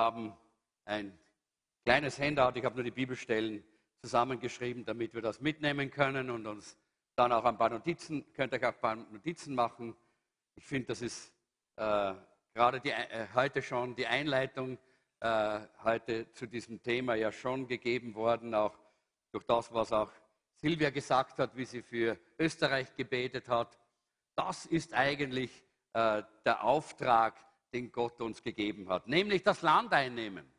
haben ein kleines Handout, ich habe nur die Bibelstellen zusammengeschrieben, damit wir das mitnehmen können und uns dann auch ein paar Notizen, könnt ihr auch ein paar Notizen machen. Ich finde, das ist äh, gerade die, äh, heute schon die Einleitung äh, heute zu diesem Thema ja schon gegeben worden, auch durch das, was auch Silvia gesagt hat, wie sie für Österreich gebetet hat. Das ist eigentlich äh, der Auftrag, den Gott uns gegeben hat, nämlich das Land einnehmen.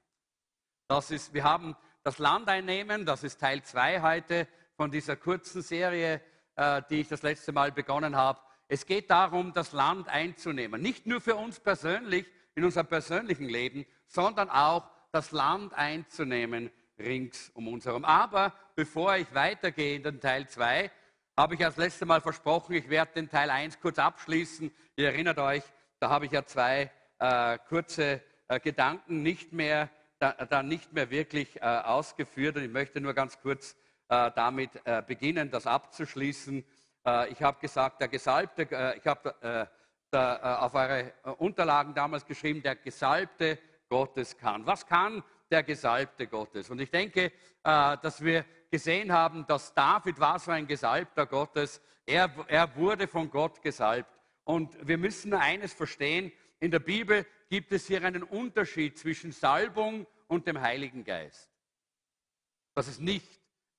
Das ist, wir haben das Land einnehmen, das ist Teil 2 heute von dieser kurzen Serie, äh, die ich das letzte Mal begonnen habe. Es geht darum, das Land einzunehmen. Nicht nur für uns persönlich, in unserem persönlichen Leben, sondern auch das Land einzunehmen rings um uns herum. Aber bevor ich weitergehe in den Teil 2, habe ich das letzte Mal versprochen, ich werde den Teil 1 kurz abschließen. Ihr erinnert euch, da habe ich ja zwei äh, kurze äh, Gedanken nicht mehr, da, da, nicht mehr wirklich äh, ausgeführt. Und ich möchte nur ganz kurz äh, damit äh, beginnen, das abzuschließen. Ich habe gesagt, der Gesalbte, ich habe auf eure Unterlagen damals geschrieben, der Gesalbte Gottes kann. Was kann der Gesalbte Gottes? Und ich denke, dass wir gesehen haben, dass David war so ein Gesalbter Gottes. Er, er wurde von Gott gesalbt. Und wir müssen eines verstehen, in der Bibel gibt es hier einen Unterschied zwischen Salbung und dem Heiligen Geist. Das ist nicht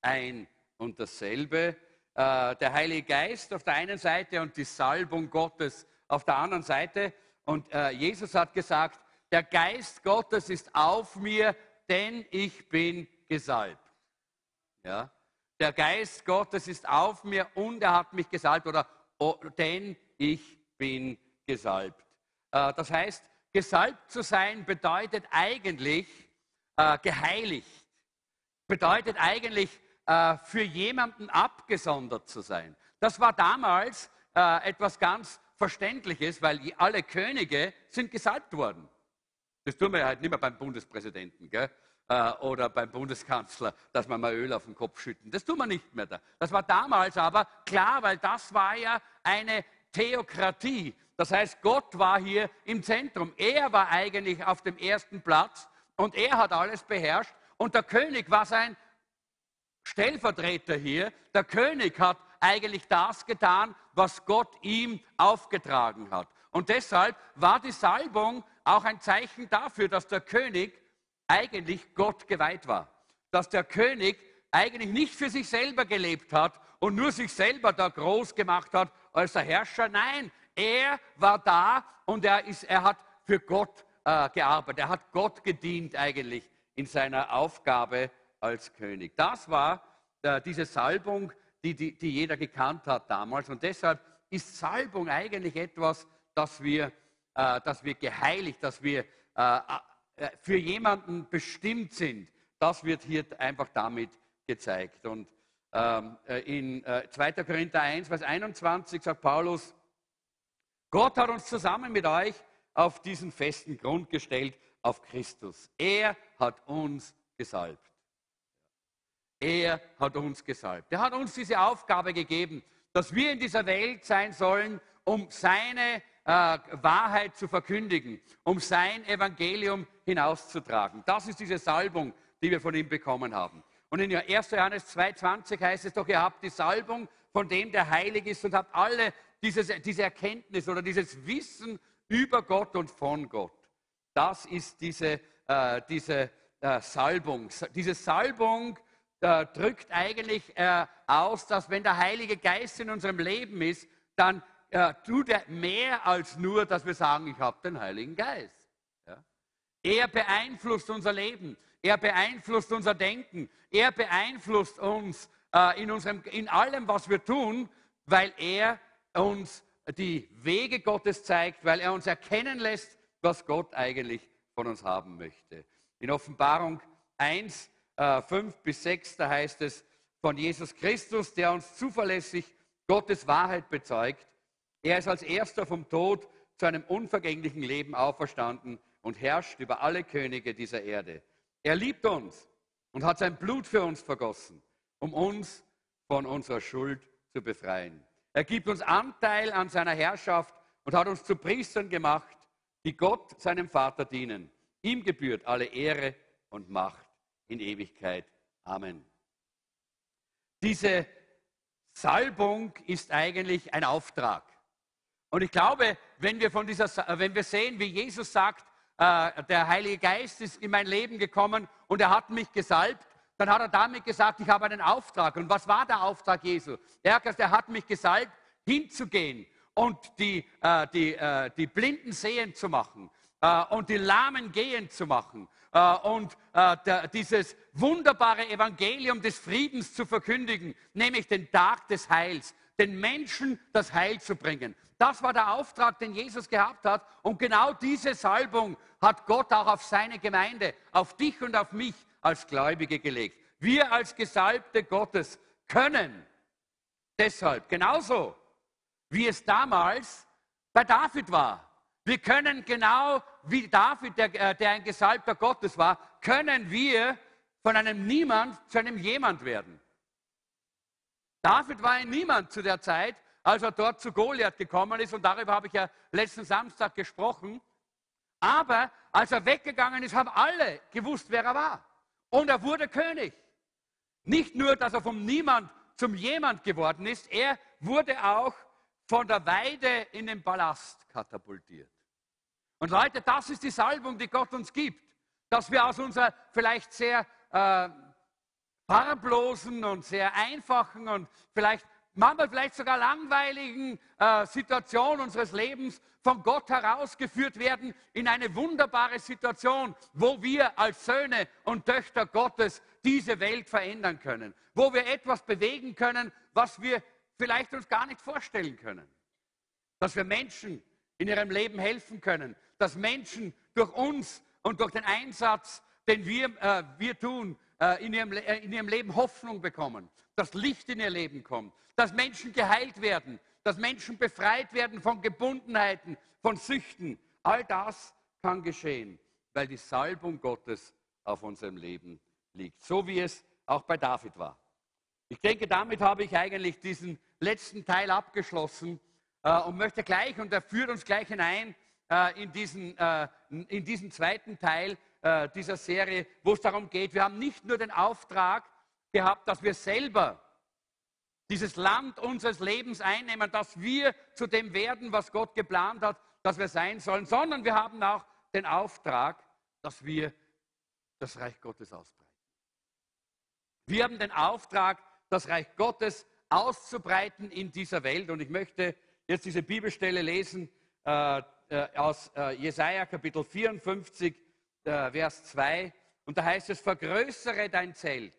ein und dasselbe. Äh, der Heilige Geist auf der einen Seite und die Salbung Gottes auf der anderen Seite. Und äh, Jesus hat gesagt, der Geist Gottes ist auf mir, denn ich bin gesalbt. Ja? Der Geist Gottes ist auf mir und er hat mich gesalbt oder oh, denn ich bin gesalbt. Äh, das heißt, gesalbt zu sein bedeutet eigentlich äh, geheiligt, bedeutet eigentlich äh, für jemanden abgesondert zu sein. Das war damals äh, etwas ganz Verständliches, weil alle Könige sind gesalbt worden. Das tun wir halt nicht mehr beim Bundespräsidenten gell? Äh, oder beim Bundeskanzler, dass man mal Öl auf den Kopf schütten. Das tun wir nicht mehr da. Das war damals aber klar, weil das war ja eine Theokratie. Das heißt, Gott war hier im Zentrum. Er war eigentlich auf dem ersten Platz und er hat alles beherrscht. Und der König war sein Stellvertreter hier. Der König hat eigentlich das getan, was Gott ihm aufgetragen hat. Und deshalb war die Salbung auch ein Zeichen dafür, dass der König eigentlich Gott geweiht war. Dass der König eigentlich nicht für sich selber gelebt hat und nur sich selber da groß gemacht hat als der Herrscher. Nein, er war da und er, ist, er hat für Gott äh, gearbeitet. Er hat Gott gedient eigentlich in seiner Aufgabe als König. Das war äh, diese Salbung, die, die, die jeder gekannt hat damals. Und deshalb ist Salbung eigentlich etwas, das wir, äh, das wir geheiligt, dass wir äh, äh, für jemanden bestimmt sind. Das wird hier einfach damit gezeigt. Und ähm, äh, in äh, 2. Korinther 1, Vers 21 sagt Paulus, Gott hat uns zusammen mit euch auf diesen festen Grund gestellt, auf Christus. Er hat uns gesalbt. Er hat uns gesalbt. Er hat uns diese Aufgabe gegeben, dass wir in dieser Welt sein sollen, um seine äh, Wahrheit zu verkündigen, um sein Evangelium hinauszutragen. Das ist diese Salbung, die wir von ihm bekommen haben. Und in 1. Johannes 2,20 heißt es doch, ihr habt die Salbung von dem, der heilig ist und habt alle dieses, diese Erkenntnis oder dieses Wissen über Gott und von Gott. Das ist diese, äh, diese äh, Salbung. Diese Salbung äh, drückt eigentlich äh, aus, dass wenn der Heilige Geist in unserem Leben ist, dann äh, tut er mehr als nur, dass wir sagen, ich habe den Heiligen Geist. Ja? Er beeinflusst unser Leben, er beeinflusst unser Denken, er beeinflusst uns äh, in, unserem, in allem, was wir tun, weil er uns die Wege Gottes zeigt, weil er uns erkennen lässt, was Gott eigentlich von uns haben möchte. In Offenbarung 1 äh, 5 bis 6, da heißt es von Jesus Christus, der uns zuverlässig Gottes Wahrheit bezeugt. Er ist als erster vom Tod zu einem unvergänglichen Leben auferstanden und herrscht über alle Könige dieser Erde. Er liebt uns und hat sein Blut für uns vergossen, um uns von unserer Schuld zu befreien. Er gibt uns Anteil an seiner Herrschaft und hat uns zu Priestern gemacht, die Gott, seinem Vater, dienen. Ihm gebührt alle Ehre und Macht in Ewigkeit. Amen. Diese Salbung ist eigentlich ein Auftrag. Und ich glaube, wenn wir, von dieser, wenn wir sehen, wie Jesus sagt, äh, der Heilige Geist ist in mein Leben gekommen und er hat mich gesalbt, dann hat er damit gesagt, ich habe einen Auftrag. Und was war der Auftrag Jesu? Er, er hat mich gesalbt, hinzugehen und die, äh, die, äh, die Blinden sehen zu machen äh, und die Lahmen gehen zu machen äh, und äh, der, dieses wunderbare Evangelium des Friedens zu verkündigen, nämlich den Tag des Heils, den Menschen das Heil zu bringen. Das war der Auftrag, den Jesus gehabt hat. Und genau diese Salbung hat Gott auch auf seine Gemeinde, auf dich und auf mich als Gläubige gelegt. Wir als Gesalbte Gottes können deshalb genauso, wie es damals bei David war. Wir können genau wie David, der, äh, der ein Gesalbter Gottes war, können wir von einem Niemand zu einem Jemand werden. David war ein Niemand zu der Zeit, als er dort zu Goliath gekommen ist, und darüber habe ich ja letzten Samstag gesprochen. Aber als er weggegangen ist, haben alle gewusst, wer er war. Und er wurde König. Nicht nur, dass er vom Niemand zum Jemand geworden ist, er wurde auch von der Weide in den Palast katapultiert. Und Leute, das ist die Salbung, die Gott uns gibt, dass wir aus unserer vielleicht sehr äh, farblosen und sehr einfachen und vielleicht manchmal vielleicht sogar langweiligen äh, Situation unseres Lebens von Gott herausgeführt werden in eine wunderbare Situation, wo wir als Söhne und Töchter Gottes diese Welt verändern können, wo wir etwas bewegen können, was wir vielleicht uns gar nicht vorstellen können. Dass wir Menschen in ihrem Leben helfen können, dass Menschen durch uns und durch den Einsatz, den wir, äh, wir tun, äh, in, ihrem, äh, in ihrem Leben Hoffnung bekommen, dass Licht in ihr Leben kommt, dass Menschen geheilt werden, dass Menschen befreit werden von Gebundenheiten, von Süchten. All das kann geschehen, weil die Salbung Gottes auf unserem Leben liegt, so wie es auch bei David war. Ich denke, damit habe ich eigentlich diesen letzten Teil abgeschlossen äh, und möchte gleich, und er führt uns gleich hinein äh, in, diesen, äh, in diesen zweiten Teil äh, dieser Serie, wo es darum geht, wir haben nicht nur den Auftrag gehabt, dass wir selber dieses Land unseres Lebens einnehmen, dass wir zu dem werden, was Gott geplant hat, dass wir sein sollen, sondern wir haben auch den Auftrag, dass wir das Reich Gottes ausbreiten. Wir haben den Auftrag, das Reich Gottes auszubreiten in dieser Welt. Und ich möchte jetzt diese Bibelstelle lesen äh, äh, aus äh, Jesaja Kapitel 54, äh, Vers 2. Und da heißt es: Vergrößere dein Zelt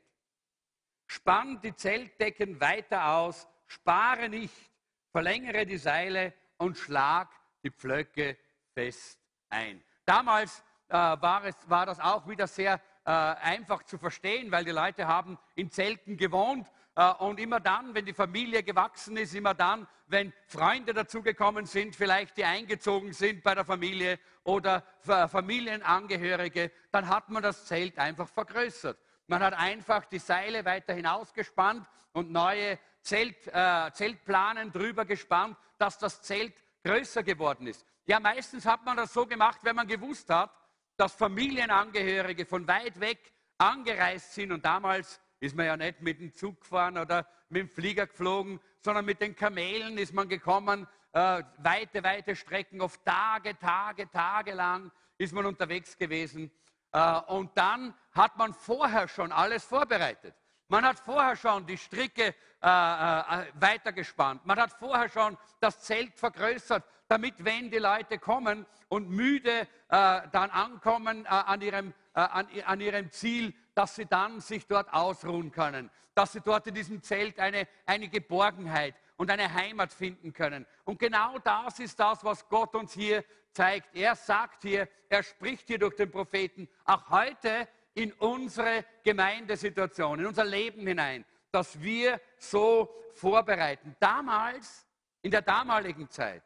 Spann die Zeltdecken weiter aus, spare nicht, verlängere die Seile und schlag die Pflöcke fest ein. Damals äh, war, es, war das auch wieder sehr äh, einfach zu verstehen, weil die Leute haben in Zelten gewohnt äh, und immer dann, wenn die Familie gewachsen ist, immer dann, wenn Freunde dazugekommen sind, vielleicht die eingezogen sind bei der Familie oder Familienangehörige, dann hat man das Zelt einfach vergrößert. Man hat einfach die Seile weiter hinausgespannt und neue Zelt, äh, Zeltplanen drüber gespannt, dass das Zelt größer geworden ist. Ja, meistens hat man das so gemacht, wenn man gewusst hat, dass Familienangehörige von weit weg angereist sind. Und damals ist man ja nicht mit dem Zug gefahren oder mit dem Flieger geflogen, sondern mit den Kamelen ist man gekommen, äh, weite, weite Strecken, oft Tage, Tage, Tage lang ist man unterwegs gewesen. Äh, und dann hat man vorher schon alles vorbereitet. Man hat vorher schon die Stricke äh, äh, weitergespannt. Man hat vorher schon das Zelt vergrößert, damit, wenn die Leute kommen und müde äh, dann ankommen äh, an, ihrem, äh, an, an ihrem Ziel, dass sie dann sich dort ausruhen können, dass sie dort in diesem Zelt eine, eine Geborgenheit und eine Heimat finden können. Und genau das ist das, was Gott uns hier zeigt. Er sagt hier, er spricht hier durch den Propheten, auch heute in unsere Gemeindesituation, in unser Leben hinein, dass wir so vorbereiten. Damals, in der damaligen Zeit,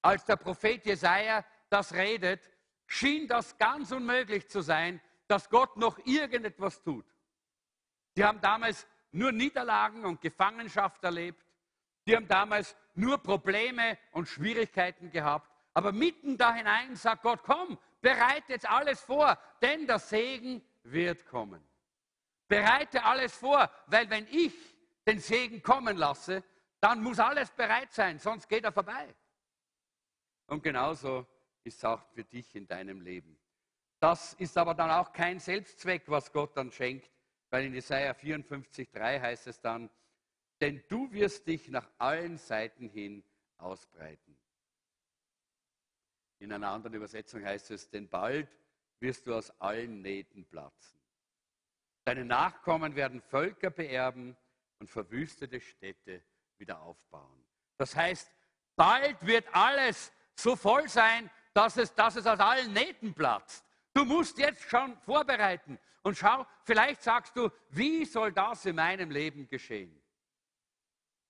als der Prophet Jesaja das redet, schien das ganz unmöglich zu sein, dass Gott noch irgendetwas tut. Die haben damals nur Niederlagen und Gefangenschaft erlebt. Die haben damals nur Probleme und Schwierigkeiten gehabt. Aber mitten da hinein sagt Gott, komm, bereite jetzt alles vor, denn der Segen wird kommen. Bereite alles vor, weil wenn ich den Segen kommen lasse, dann muss alles bereit sein, sonst geht er vorbei. Und genauso ist auch für dich in deinem Leben. Das ist aber dann auch kein Selbstzweck, was Gott dann schenkt, weil in Jesaja 54,3 heißt es dann, denn du wirst dich nach allen Seiten hin ausbreiten. In einer anderen Übersetzung heißt es, denn bald wirst du aus allen Nähten platzen. Deine Nachkommen werden Völker beerben und verwüstete Städte wieder aufbauen. Das heißt, bald wird alles so voll sein, dass es, dass es aus allen Nähten platzt. Du musst jetzt schon vorbereiten und schau, vielleicht sagst du, wie soll das in meinem Leben geschehen?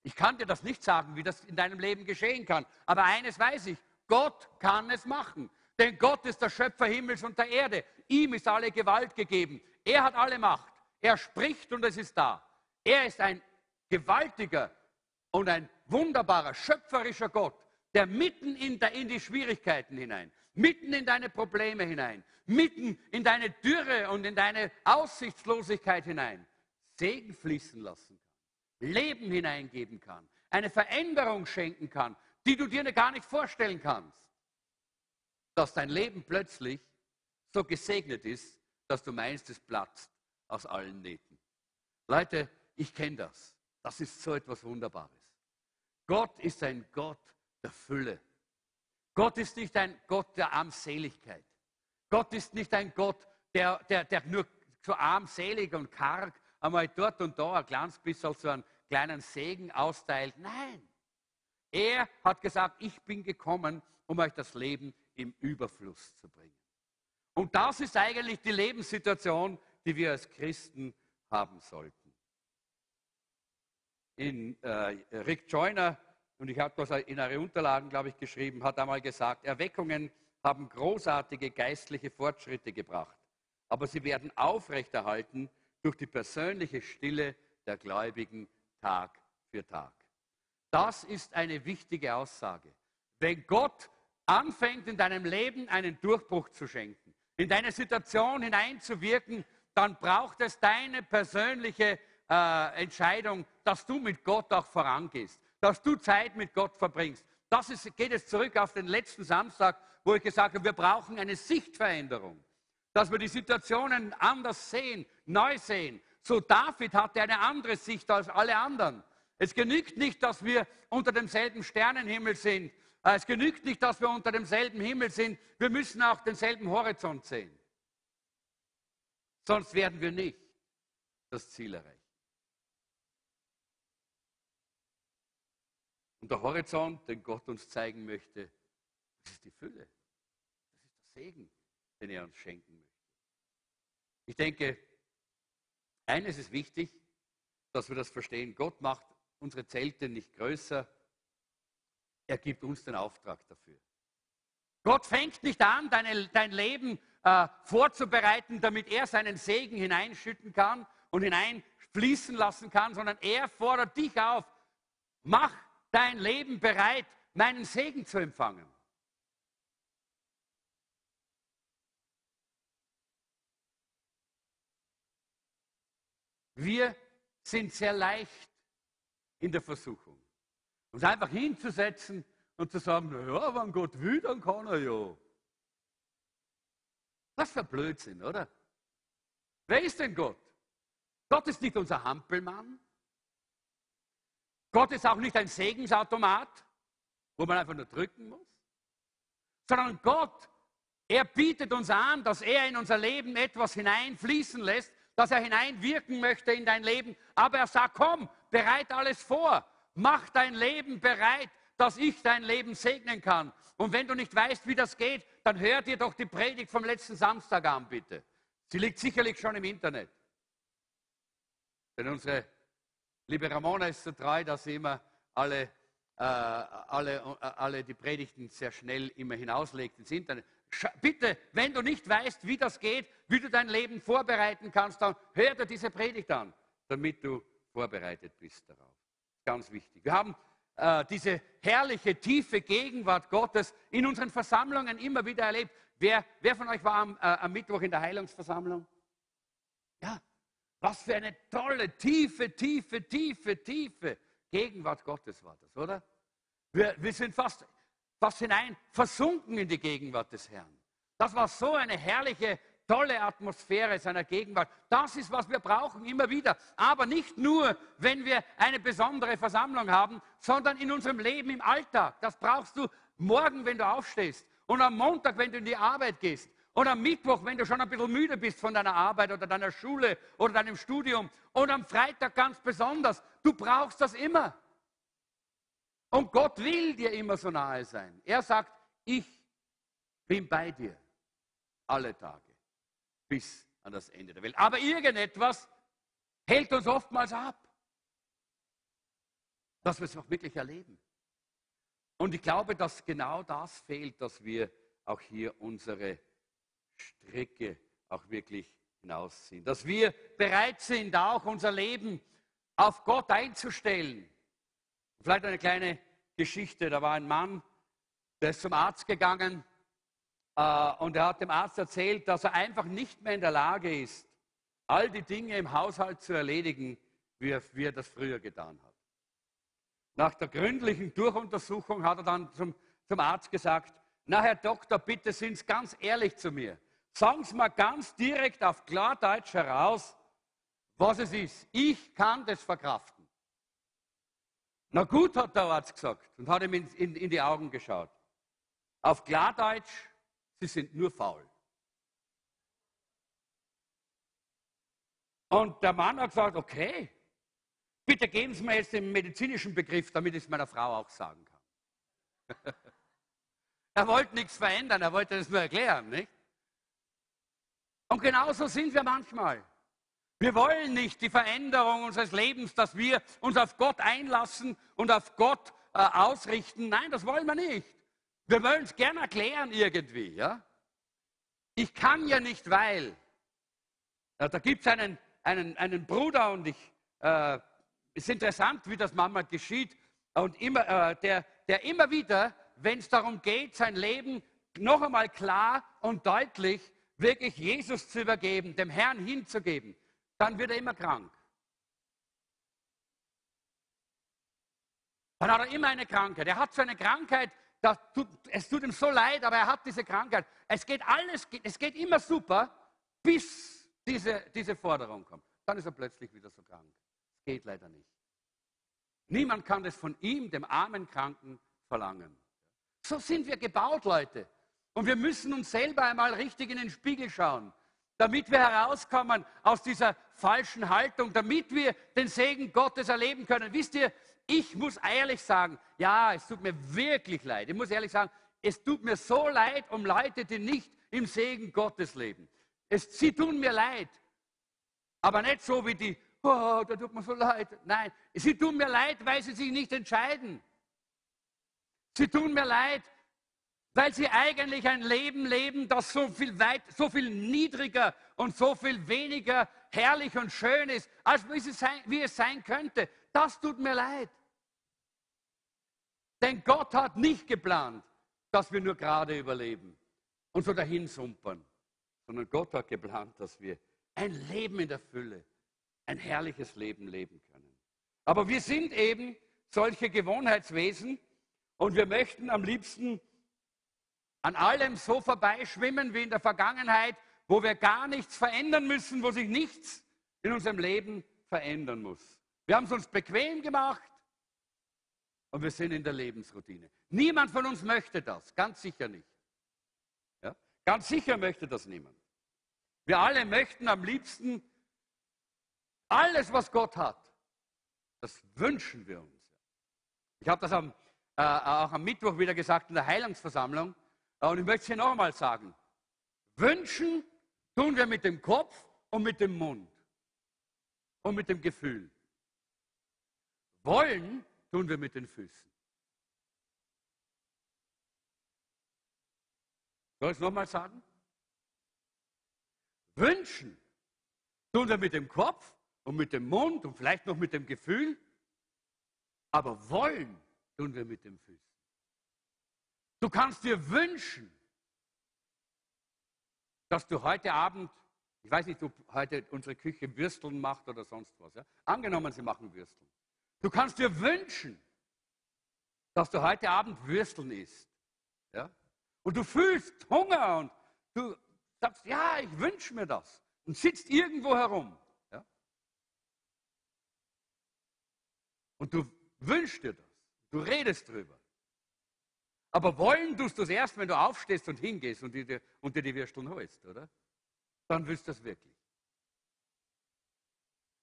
Ich kann dir das nicht sagen, wie das in deinem Leben geschehen kann. Aber eines weiß ich, Gott kann es machen. Denn Gott ist der Schöpfer Himmels und der Erde. Ihm ist alle Gewalt gegeben. Er hat alle Macht. Er spricht und es ist da. Er ist ein gewaltiger und ein wunderbarer, schöpferischer Gott, der mitten in, in die Schwierigkeiten hinein, mitten in deine Probleme hinein, mitten in deine Dürre und in deine Aussichtslosigkeit hinein Segen fließen lassen kann, Leben hineingeben kann, eine Veränderung schenken kann, die du dir gar nicht vorstellen kannst. Dass dein Leben plötzlich so gesegnet ist, dass du meinst, es platzt aus allen Nähten. Leute, ich kenne das. Das ist so etwas Wunderbares. Gott ist ein Gott der Fülle. Gott ist nicht ein Gott der Armseligkeit. Gott ist nicht ein Gott, der, der, der nur so armselig und karg einmal dort und da ein kleines bisschen so einen kleinen Segen austeilt. Nein, er hat gesagt, ich bin gekommen, um euch das Leben im Überfluss zu bringen. Und das ist eigentlich die Lebenssituation, die wir als Christen haben sollten. In, äh, Rick Joyner, und ich habe das in eure Unterlagen, glaube ich, geschrieben, hat einmal gesagt, Erweckungen haben großartige geistliche Fortschritte gebracht, aber sie werden aufrechterhalten durch die persönliche Stille der Gläubigen Tag für Tag. Das ist eine wichtige Aussage. Wenn Gott anfängt, in deinem Leben einen Durchbruch zu schenken, in deine Situation hineinzuwirken, dann braucht es deine persönliche äh, Entscheidung, dass du mit Gott auch vorangehst, dass du Zeit mit Gott verbringst. Das ist, geht es zurück auf den letzten Samstag, wo ich gesagt habe, wir brauchen eine Sichtveränderung, dass wir die Situationen anders sehen, neu sehen. So David hatte eine andere Sicht als alle anderen. Es genügt nicht, dass wir unter demselben Sternenhimmel sind. Äh, es genügt nicht, dass wir unter demselben Himmel sind. Wir müssen auch denselben Horizont sehen. Sonst werden wir nicht das Ziel erreichen. Und der Horizont, den Gott uns zeigen möchte, das ist die Fülle. Das ist der Segen, den er uns schenken möchte. Ich denke, eines ist wichtig, dass wir das verstehen. Gott macht unsere Zelte nicht größer. Er gibt uns den Auftrag dafür. Gott fängt nicht an, deine, dein Leben äh, vorzubereiten, damit er seinen Segen hineinschütten kann und hineinfließen lassen kann, sondern er fordert dich auf, mach dein Leben bereit, meinen Segen zu empfangen. Wir sind sehr leicht in der Versuchung. Uns einfach hinzusetzen und zu sagen, naja, wenn Gott will, dann kann er ja. Was für Blödsinn, oder? Wer ist denn Gott? Gott ist nicht unser Hampelmann. Gott ist auch nicht ein Segensautomat, wo man einfach nur drücken muss. Sondern Gott, er bietet uns an, dass er in unser Leben etwas hineinfließen lässt, dass er hineinwirken möchte in dein Leben. Aber er sagt, komm, bereit alles vor. Mach dein Leben bereit, dass ich dein Leben segnen kann. Und wenn du nicht weißt, wie das geht, dann hör dir doch die Predigt vom letzten Samstag an, bitte. Sie liegt sicherlich schon im Internet. Denn unsere liebe Ramona ist so treu, dass sie immer alle, äh, alle, äh, alle die Predigten sehr schnell immer hinauslegt ins Internet. Bitte, wenn du nicht weißt, wie das geht, wie du dein Leben vorbereiten kannst, dann hör dir diese Predigt an, damit du vorbereitet bist darauf. Ganz wichtig. Wir haben äh, diese herrliche, tiefe Gegenwart Gottes in unseren Versammlungen immer wieder erlebt. Wer, wer von euch war am, äh, am Mittwoch in der Heilungsversammlung? Ja, was für eine tolle, tiefe, tiefe, tiefe, tiefe Gegenwart Gottes war das, oder? Wir, wir sind fast, fast hinein versunken in die Gegenwart des Herrn. Das war so eine herrliche, tolle Atmosphäre seiner Gegenwart. Das ist, was wir brauchen, immer wieder. Aber nicht nur, wenn wir eine besondere Versammlung haben, sondern in unserem Leben im Alltag. Das brauchst du morgen, wenn du aufstehst und am Montag, wenn du in die Arbeit gehst und am Mittwoch, wenn du schon ein bisschen müde bist von deiner Arbeit oder deiner Schule oder deinem Studium und am Freitag ganz besonders. Du brauchst das immer. Und Gott will dir immer so nahe sein. Er sagt, ich bin bei dir alle Tage bis an das Ende der Welt. Aber irgendetwas hält uns oftmals ab, dass wir es auch wirklich erleben. Und ich glaube, dass genau das fehlt, dass wir auch hier unsere Strecke auch wirklich hinausziehen. Dass wir bereit sind, auch unser Leben auf Gott einzustellen. Vielleicht eine kleine Geschichte. Da war ein Mann, der ist zum Arzt gegangen äh, und er hat dem Arzt erzählt, dass er einfach nicht mehr in der Lage ist, all die Dinge im Haushalt zu erledigen, wie er, wie er das früher getan hat. Nach der gründlichen Durchuntersuchung hat er dann zum, zum Arzt gesagt, na Herr Doktor, bitte sind Sie ganz ehrlich zu mir. Sagen Sie mal ganz direkt auf Klardeutsch heraus, was es ist. Ich kann das verkraften. Na gut, hat der Arzt gesagt und hat ihm in, in, in die Augen geschaut. Auf Klardeutsch, Sie sind nur faul. Und der Mann hat gesagt, okay, Bitte geben Sie mir jetzt den medizinischen Begriff, damit ich es meiner Frau auch sagen kann. er wollte nichts verändern, er wollte es nur erklären, nicht? Und genauso sind wir manchmal. Wir wollen nicht die Veränderung unseres Lebens, dass wir uns auf Gott einlassen und auf Gott äh, ausrichten. Nein, das wollen wir nicht. Wir wollen es gerne erklären irgendwie. Ja? Ich kann ja nicht, weil. Ja, da gibt es einen, einen, einen Bruder und ich äh, es ist interessant, wie das manchmal geschieht und immer, äh, der, der immer wieder, wenn es darum geht, sein Leben noch einmal klar und deutlich wirklich Jesus zu übergeben, dem Herrn hinzugeben, dann wird er immer krank. Dann hat er immer eine Krankheit. Er hat so eine Krankheit, tut, es tut ihm so leid, aber er hat diese Krankheit. Es geht alles, es geht immer super, bis diese, diese Forderung kommt. Dann ist er plötzlich wieder so krank. Geht leider nicht. Niemand kann das von ihm, dem armen Kranken, verlangen. So sind wir gebaut, Leute. Und wir müssen uns selber einmal richtig in den Spiegel schauen, damit wir herauskommen aus dieser falschen Haltung, damit wir den Segen Gottes erleben können. Wisst ihr, ich muss ehrlich sagen, ja, es tut mir wirklich leid. Ich muss ehrlich sagen, es tut mir so leid um Leute, die nicht im Segen Gottes leben. Es, sie tun mir leid. Aber nicht so wie die oh, da tut mir so leid. Nein, sie tun mir leid, weil sie sich nicht entscheiden. Sie tun mir leid, weil sie eigentlich ein Leben leben, das so viel, weit, so viel niedriger und so viel weniger herrlich und schön ist, als wie es, sein, wie es sein könnte. Das tut mir leid. Denn Gott hat nicht geplant, dass wir nur gerade überleben und so dahin sumpern, sondern Gott hat geplant, dass wir ein Leben in der Fülle, ein herrliches Leben leben können. Aber wir sind eben solche Gewohnheitswesen und wir möchten am liebsten an allem so vorbeischwimmen wie in der Vergangenheit, wo wir gar nichts verändern müssen, wo sich nichts in unserem Leben verändern muss. Wir haben es uns bequem gemacht und wir sind in der Lebensroutine. Niemand von uns möchte das, ganz sicher nicht. Ja? Ganz sicher möchte das niemand. Wir alle möchten am liebsten alles, was Gott hat, das wünschen wir uns. Ich habe das am, äh, auch am Mittwoch wieder gesagt in der Heilungsversammlung. Und ich möchte es hier nochmal sagen. Wünschen tun wir mit dem Kopf und mit dem Mund und mit dem Gefühl. Wollen tun wir mit den Füßen. Soll ich es nochmal sagen? Wünschen tun wir mit dem Kopf und mit dem Mund und vielleicht noch mit dem Gefühl, aber wollen tun wir mit den Füßen. Du kannst dir wünschen, dass du heute Abend, ich weiß nicht, ob heute unsere Küche Würsteln macht oder sonst was. Ja? Angenommen, sie machen Würsteln. Du kannst dir wünschen, dass du heute Abend Würsteln isst. Ja? Und du fühlst Hunger und du sagst, ja, ich wünsche mir das. Und sitzt irgendwo herum. Ja? Und du wünschst dir das. Du redest drüber. Aber wollen tust du es erst, wenn du aufstehst und hingehst und dir, und dir die Würsteln holst, oder? Dann willst du das wirklich.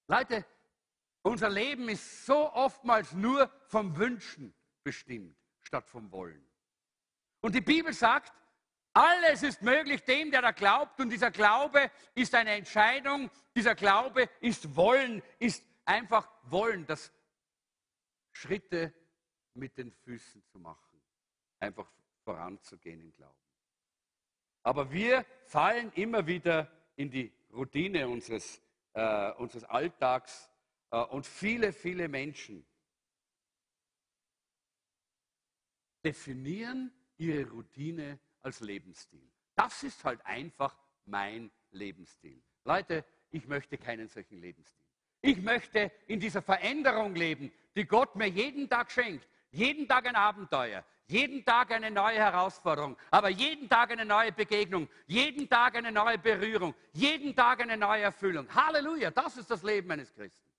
Leute, unser Leben ist so oftmals nur vom Wünschen bestimmt, statt vom Wollen. Und die Bibel sagt, alles ist möglich dem, der da glaubt. Und dieser Glaube ist eine Entscheidung. Dieser Glaube ist Wollen, ist einfach Wollen, das Schritte mit den Füßen zu machen. Einfach voranzugehen im Glauben. Aber wir fallen immer wieder in die Routine unseres, äh, unseres Alltags. Äh, und viele, viele Menschen definieren ihre Routine als Lebensstil. Das ist halt einfach mein Lebensstil. Leute, ich möchte keinen solchen Lebensstil. Ich möchte in dieser Veränderung leben, die Gott mir jeden Tag schenkt. Jeden Tag ein Abenteuer, jeden Tag eine neue Herausforderung, aber jeden Tag eine neue Begegnung, jeden Tag eine neue Berührung, jeden Tag eine neue Erfüllung. Halleluja, das ist das Leben eines Christen.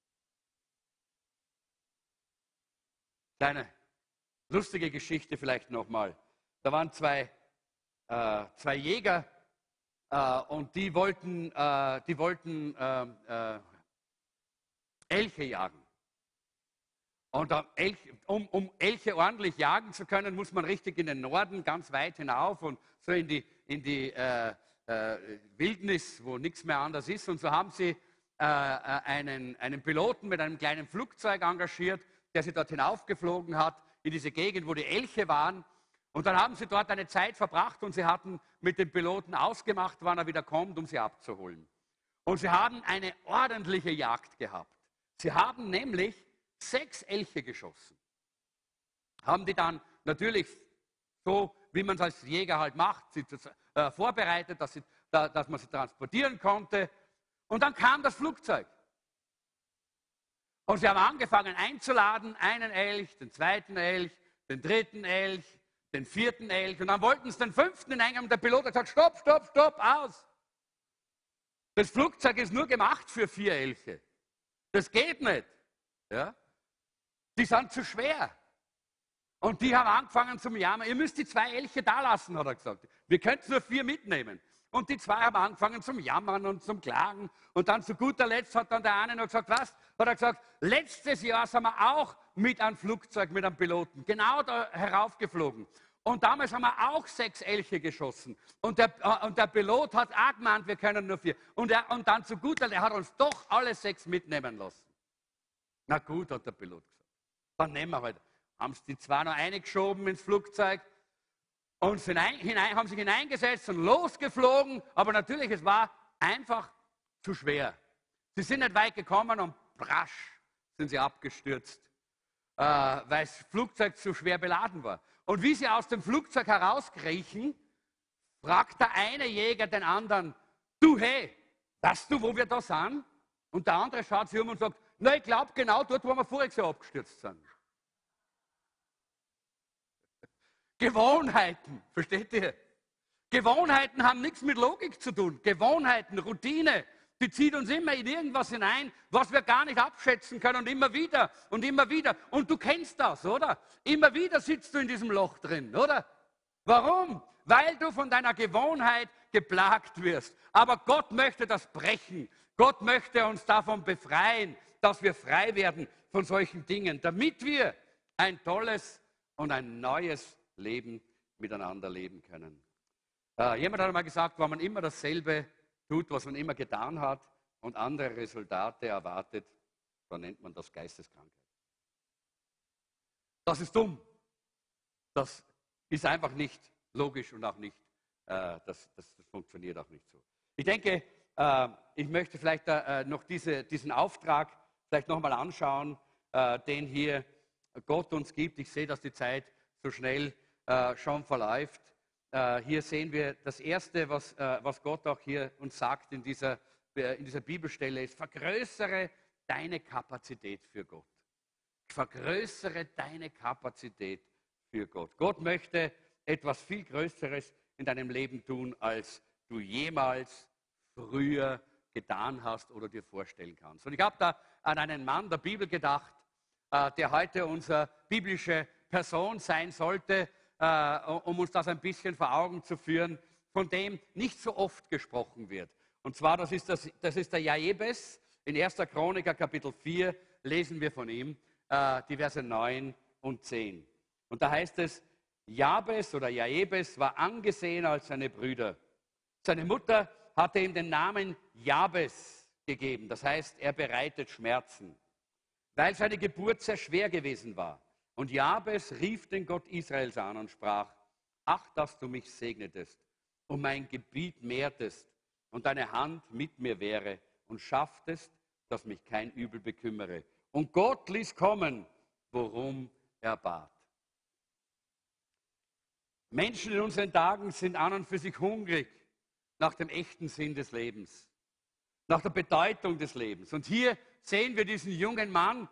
Kleine lustige Geschichte vielleicht nochmal. Da waren zwei äh, zwei Jäger äh, und die wollten, äh, die wollten ähm, äh, Elche jagen. Und um, um, Elche ordentlich jagen zu können, muss man richtig in den Norden, ganz weit hinauf und so in die, in die äh, äh, Wildnis, wo nichts mehr anders ist. Und so haben sie einen, einen Piloten mit einem kleinen Flugzeug engagiert, der sie dort hinaufgeflogen hat, in diese Gegend, wo die Elche waren. Und dann haben sie dort eine Zeit verbracht und sie hatten mit dem Piloten ausgemacht, wann er wieder kommt, um sie abzuholen. Und sie haben eine ordentliche Jagd gehabt. Sie haben nämlich sechs Elche geschossen. Haben die dann natürlich so, wie man es als Jäger halt macht, sie, äh, vorbereitet, dass, sie, da, dass man sie transportieren konnte. Und dann kam das Flugzeug. Und sie haben angefangen einzuladen, einen Elch, den zweiten Elch, den dritten Elch, den vierten Elch und dann wollten sie den fünften hineingehen und der Pilot hat gesagt, stopp, stopp, stopp, aus. Das Flugzeug ist nur gemacht für vier Elche. Das geht nicht. Ja? Die sind zu schwer. Und die haben angefangen zum Jammern. Ihr müsst die zwei Elche da lassen, hat er gesagt. Wir könnten nur vier mitnehmen. Und die zwei haben angefangen zum Jammern und zum Klagen. Und dann zu guter Letzt hat dann der eine noch gesagt, was? Hat er gesagt, letztes Jahr sind wir auch mit einem Flugzeug, mit einem Piloten, genau da heraufgeflogen. Und damals haben wir auch sechs Elche geschossen. Und der, äh, und der Pilot hat auch gemeint, wir können nur vier. Und, er, und dann zu guter Letzt, er hat uns doch alle sechs mitnehmen lassen. Na gut, hat der Pilot gesagt. Dann nehmen wir halt. Haben sie die zwei noch eingeschoben ins Flugzeug und hinein, hinein, haben sich hineingesetzt und losgeflogen. Aber natürlich, es war einfach zu schwer. Sie sind nicht weit gekommen und brasch sind sie abgestürzt, äh, weil das Flugzeug zu schwer beladen war. Und wie sie aus dem Flugzeug herauskriechen, fragt der eine Jäger den anderen, du hey, weißt du, wo wir da sind? Und der andere schaut sich um und sagt, na, ich glaube genau dort, wo wir voriges Jahr abgestürzt sind. Gewohnheiten, versteht ihr? Gewohnheiten haben nichts mit Logik zu tun. Gewohnheiten, Routine, die zieht uns immer in irgendwas hinein, was wir gar nicht abschätzen können und immer wieder und immer wieder. Und du kennst das, oder? Immer wieder sitzt du in diesem Loch drin, oder? Warum? Weil du von deiner Gewohnheit geplagt wirst. Aber Gott möchte das brechen. Gott möchte uns davon befreien, dass wir frei werden von solchen Dingen, damit wir ein tolles und ein neues Leben miteinander leben können. Äh, jemand hat einmal gesagt, wenn man immer dasselbe tut, was man immer getan hat und andere Resultate erwartet, dann nennt man das Geisteskrankheit. Das ist dumm. Das ist einfach nicht logisch und auch nicht, äh, das, das, das, funktioniert auch nicht so. Ich denke, äh, ich möchte vielleicht äh, noch diese, diesen Auftrag vielleicht nochmal anschauen, äh, den hier Gott uns gibt. Ich sehe, dass die Zeit so schnell äh, schon verläuft. äh, hier sehen wir das Erste, was, was Gott auch hier uns sagt in dieser, in dieser Bibelstelle, ist, vergrößere deine Kapazität für Gott. Vergrößere deine Kapazität für Gott. Gott möchte etwas viel Größeres in deinem Leben tun, als du jemals früher getan hast oder dir vorstellen kannst. Und ich habe da an einen Mann der Bibel gedacht, äh, der heute unsere biblische Person sein sollte, äh, um uns das ein bisschen vor Augen zu führen, von dem nicht so oft gesprochen wird. Und zwar, das ist, das, das ist der Jaebes. In 1. Chroniker Kapitel 4 lesen wir von ihm äh, die Verse 9 und 10. Und da heißt es, Jabes oder Jaebes war angesehen als seine Brüder. Seine Mutter hatte ihm den Namen Jabes gegeben, das heißt, er bereitet Schmerzen, weil seine Geburt sehr schwer gewesen war. Und Jabes rief den Gott Israels an und sprach, ach, dass du mich segnetest und mein Gebiet mehrtest und deine Hand mit mir wäre und schafftest, dass mich kein Übel bekümmere. Und Gott ließ kommen, worum er bat. Menschen in unseren Tagen sind an und für sich hungrig nach dem echten Sinn des Lebens, nach der Bedeutung des Lebens. Und hier sehen wir diesen jungen Mann.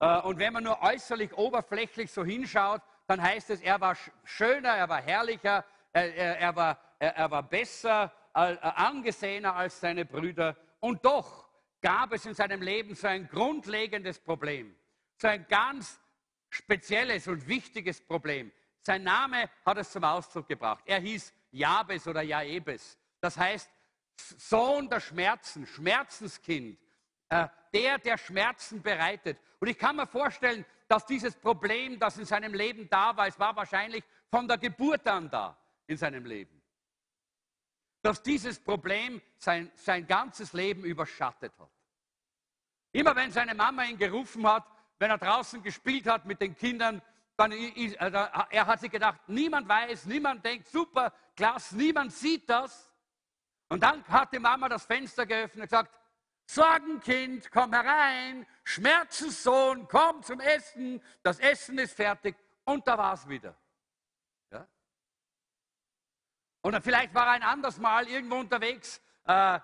Äh, und wenn man nur äußerlich, oberflächlich so hinschaut, dann heißt es, er war schöner, er war herrlicher, er, er, war, er, war besser, äh, angesehener als seine Brüder. Und doch gab es in seinem Leben so ein grundlegendes Problem, so ein ganz spezielles und wichtiges Problem. Sein Name hat es zum Ausdruck gebracht. Er hieß Jabes oder Jaebes. Das heißt, Sohn der Schmerzen, Schmerzenskind, äh, der, der Schmerzen bereitet. Und ich kann mir vorstellen, dass dieses Problem, das in seinem Leben da war, es war wahrscheinlich von der Geburt an da in seinem Leben. Dass dieses Problem sein, sein ganzes Leben überschattet hat. Immer wenn seine Mama ihn gerufen hat, wenn er draußen gespielt hat mit den Kindern, dann, äh, er hat sich gedacht, niemand weiß, niemand denkt, super, klasse, niemand sieht das. Und dann hat die Mama das Fenster geöffnet und gesagt, Sorgenkind, komm herein, Schmerzenssohn, komm zum Essen, das Essen ist fertig. Und da war es wieder. Ja? Oder vielleicht war er ein anderes Mal irgendwo unterwegs, äh, äh,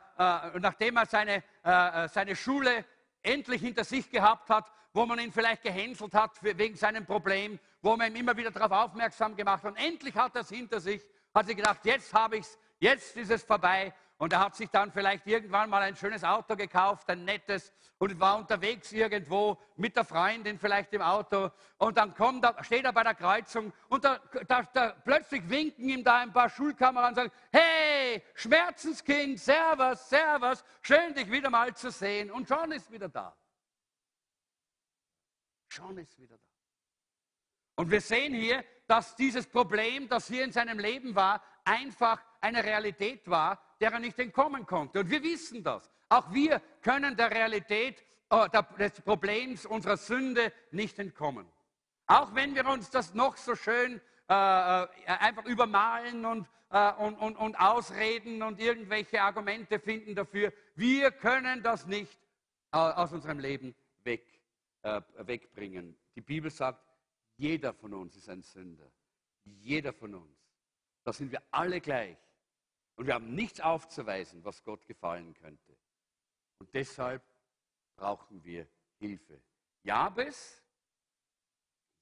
nachdem er seine, äh, äh seine Schule endlich hinter sich gehabt hat, wo man ihn vielleicht gehänselt hat wegen seinem Problem, wo man ihm immer wieder darauf aufmerksam gemacht hat. Und endlich hat er es hinter sich, hat sich gedacht, jetzt habe ich es, jetzt ist es vorbei. Und er hat sich dann vielleicht irgendwann mal ein schönes Auto gekauft, ein nettes, und war unterwegs irgendwo mit der Freundin vielleicht im Auto. Und dann kommt er, steht er bei der Kreuzung und da, da, da, plötzlich winken ihm da ein paar Schulkameraden und sagen, hey, Schmerzenskind, Servus, Servus, schön dich wieder mal zu sehen. Und schon ist wieder da. Schon ist wieder da. Und wir sehen hier, dass dieses Problem, das hier in seinem Leben war, einfach eine Realität war, der er nicht entkommen konnte. Und wir wissen das. Auch wir können der Realität äh, des Problems unserer Sünde nicht entkommen. Auch wenn wir uns das noch so schön äh, äh, einfach übermalen und, äh, und, und, und ausreden und irgendwelche Argumente finden dafür, wir können das nicht äh, aus unserem Leben weg, wegbringen. Die Bibel sagt, jeder von uns ist ein Sünder. Jeder von uns. Da sind wir alle gleich. Und wir haben nichts aufzuweisen, was Gott gefallen könnte. Und deshalb brauchen wir Hilfe. Jabes,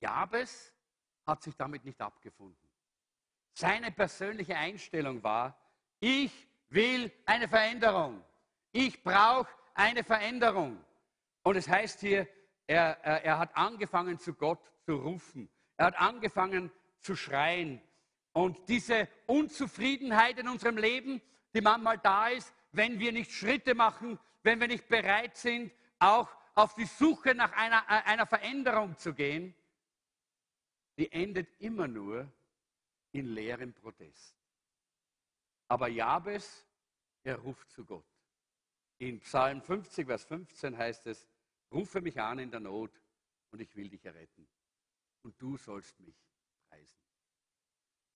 Jabes hat sich damit nicht abgefunden. Seine persönliche Einstellung war, ich will eine Veränderung. Ich brauche eine Veränderung. Und es heißt hier, er, er, er hat angefangen zu Gott zu rufen. Er hat angefangen zu schreien. Und diese Unzufriedenheit in unserem Leben, die manchmal da ist, wenn wir nicht Schritte machen, wenn wir nicht bereit sind, auch auf die Suche nach einer, äh, einer Veränderung zu gehen, die endet immer nur in leerem Protest. Aber Jabes, er ruft zu Gott. In Psalm 50, Vers 15 heißt es, rufe mich an in der Not und ich will dich erretten. Und du sollst mich preisen.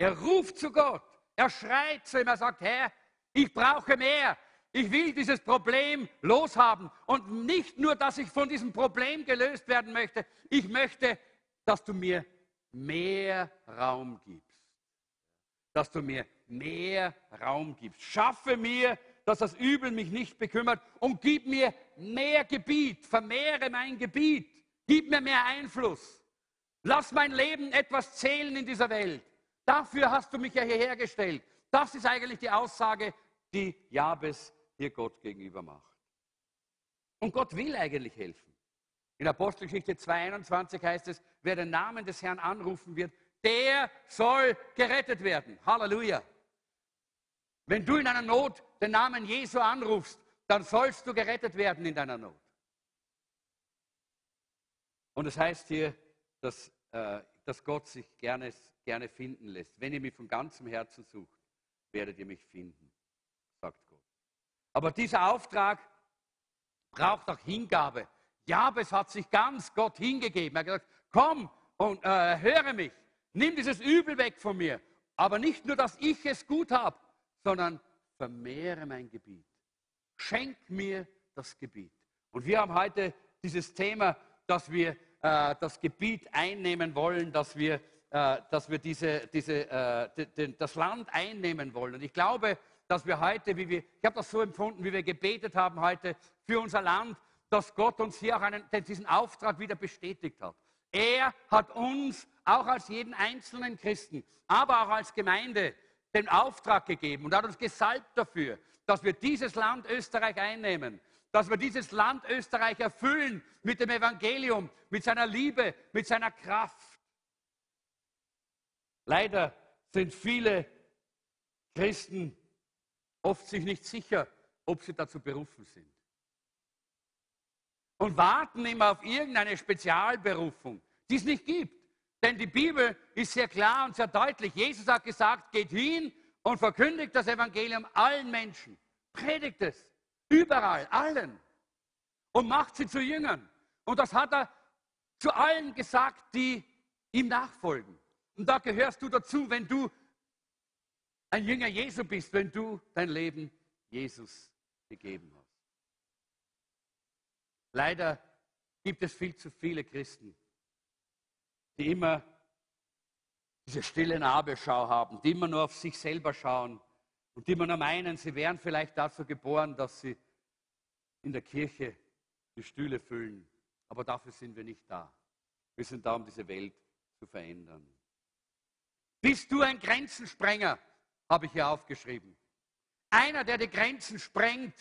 Er ruft zu Gott. Er schreit zu ihm. Er sagt, Herr, ich brauche mehr. Ich will dieses Problem loshaben. Und nicht nur, dass ich von diesem Problem gelöst werden möchte. Ich möchte, dass du mir mehr Raum gibst. dass du mir mehr Raum gibst. Schaffe mir, dass das Übel mich nicht bekümmert und gib mir mehr Gebiet, vermehre mein Gebiet, gib mir mehr Einfluss. Lass mein Leben etwas zählen in dieser Welt. Dafür hast du mich ja hierher gestellt. Das ist eigentlich die Aussage, die Jabes hier Gott gegenüber macht. Und Gott will eigentlich helfen. In Apostelgeschichte 2,21 heißt es, wer den Namen des Herrn anrufen wird, der soll gerettet werden. Halleluja. Wenn du in einer Not den Namen Jesu anrufst, dann sollst du gerettet werden in deiner Not. Und es heißt hier, dass, äh, dass Gott sich gerne, gerne finden lässt. Wenn ihr mich von ganzem Herzen sucht, werdet ihr mich finden, sagt Gott. Aber dieser Auftrag braucht auch Hingabe. Jabes hat sich ganz Gott hingegeben. Er hat gesagt, komm und äh, höre mich. Nimm dieses Übel weg von mir. Aber nicht nur, dass ich es gut habe, sondern vermehre mein Gebiet. Schenk mir das Gebiet. Und wir haben heute dieses Thema, dass wir äh, das Gebiet einnehmen wollen, dass wir, äh, dass wir diese, diese, äh, das Land einnehmen wollen. Und ich glaube, dass wir heute, wie wir, ich habe das so empfunden, wie wir gebetet haben heute für unser Land, dass Gott uns hier auch einen, diesen Auftrag wieder bestätigt hat. Er hat uns, auch als jeden einzelnen Christen, aber auch als Gemeinde, den Auftrag gegeben und hat uns gesalbt dafür, dass wir dieses Land Österreich einnehmen, dass wir dieses Land Österreich erfüllen mit dem Evangelium, mit seiner Liebe, mit seiner Kraft. Leider sind viele Christen oft sich nicht sicher, ob sie dazu berufen sind. Und warten immer auf irgendeine Spezialberufung, die es nicht gibt. Denn die Bibel ist sehr klar und sehr deutlich. Jesus hat gesagt, geht hin und verkündigt das Evangelium allen Menschen. Predigt es. Überall, allen. Und macht sie zu Jüngern. Und das hat er zu allen gesagt, die ihm nachfolgen. Und da gehörst du dazu, wenn du ein Jünger Jesu bist, wenn du dein Leben Jesus gegeben hast. Leider gibt es viel zu viele Christen, die immer diese stille Nabelschau haben, die immer nur auf sich selber schauen und die nur meinen, sie wären vielleicht dazu geboren, dass sie in der Kirche die Stühle füllen. Aber dafür sind wir nicht da. Wir sind da, um diese Welt zu verändern. Bist du ein Grenzensprenger? habe ich hier aufgeschrieben. Einer, der die Grenzen sprengt,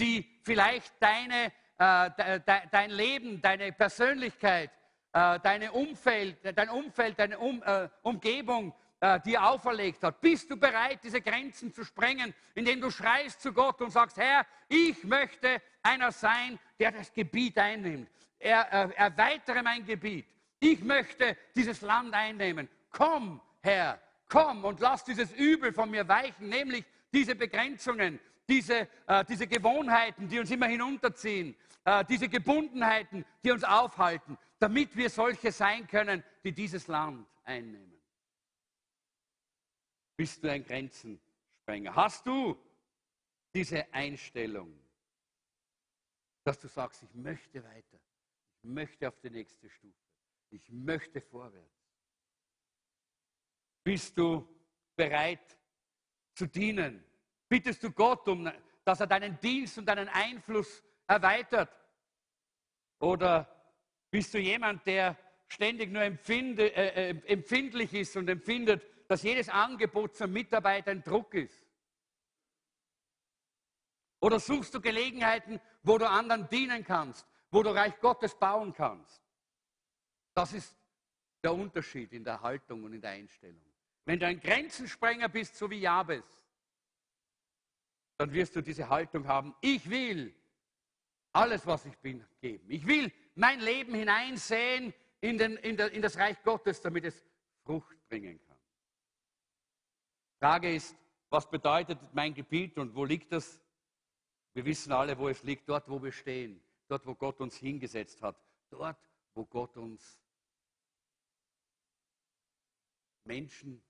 die vielleicht deine, äh, de, dein Leben, deine Persönlichkeit, äh, deine Umfeld, dein Umfeld, deine um, äh, Umgebung äh, dir auferlegt hat. Bist du bereit, diese Grenzen zu sprengen, indem du schreist zu Gott und sagst, Herr, ich möchte einer sein, der das Gebiet einnimmt. Er, äh, erweitere mein Gebiet. Ich möchte dieses Land einnehmen. Komm, Herr, komm und lass dieses Übel von mir weichen, nämlich diese Begrenzungen, diese, äh, diese Gewohnheiten, die uns immer hinunterziehen, äh, diese Gebundenheiten, die uns aufhalten, damit wir solche sein können, die dieses Land einnehmen. Bist du ein Grenzensprenger? Hast du diese Einstellung, dass du sagst, ich möchte weiter, ich möchte auf die nächste Stufe, ich möchte vorwärts? Bist du bereit zu dienen? Bittest du Gott, um, dass er deinen Dienst und deinen Einfluss erweitert? Oder bist du jemand, der ständig nur empfinde, äh, äh, empfindlich ist und empfindet, dass jedes Angebot zum Mitarbeiter ein Druck ist? Oder suchst du Gelegenheiten, wo du anderen dienen kannst, wo du Reich Gottes bauen kannst? Das ist der Unterschied in der Haltung und in der Einstellung. Wenn du ein Grenzensprenger bist, so wie Jabes, dann wirst du diese Haltung haben, ich will alles, was ich bin, geben. Ich will mein Leben hineinsehen in, den, in, der, in das Reich Gottes, damit es Frucht bringen kann. Frage ist, was bedeutet mein Gebiet und wo liegt das? Wir wissen alle, wo es liegt, dort, wo wir stehen, dort, wo Gott uns hingesetzt hat, dort, wo Gott uns Menschen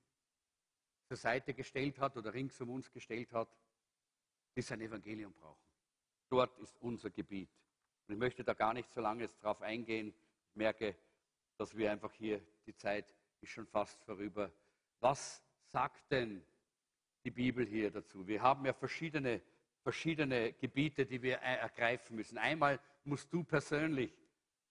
zur Seite gestellt hat oder rings um uns gestellt hat, die sein Evangelium brauchen. Dort ist unser Gebiet. Und ich möchte da gar nicht so lange drauf eingehen. Ich merke, dass wir einfach hier, die Zeit ist schon fast vorüber. Was sagt denn die Bibel hier dazu? Wir haben ja verschiedene, verschiedene Gebiete, die wir ergreifen müssen. Einmal musst du persönlich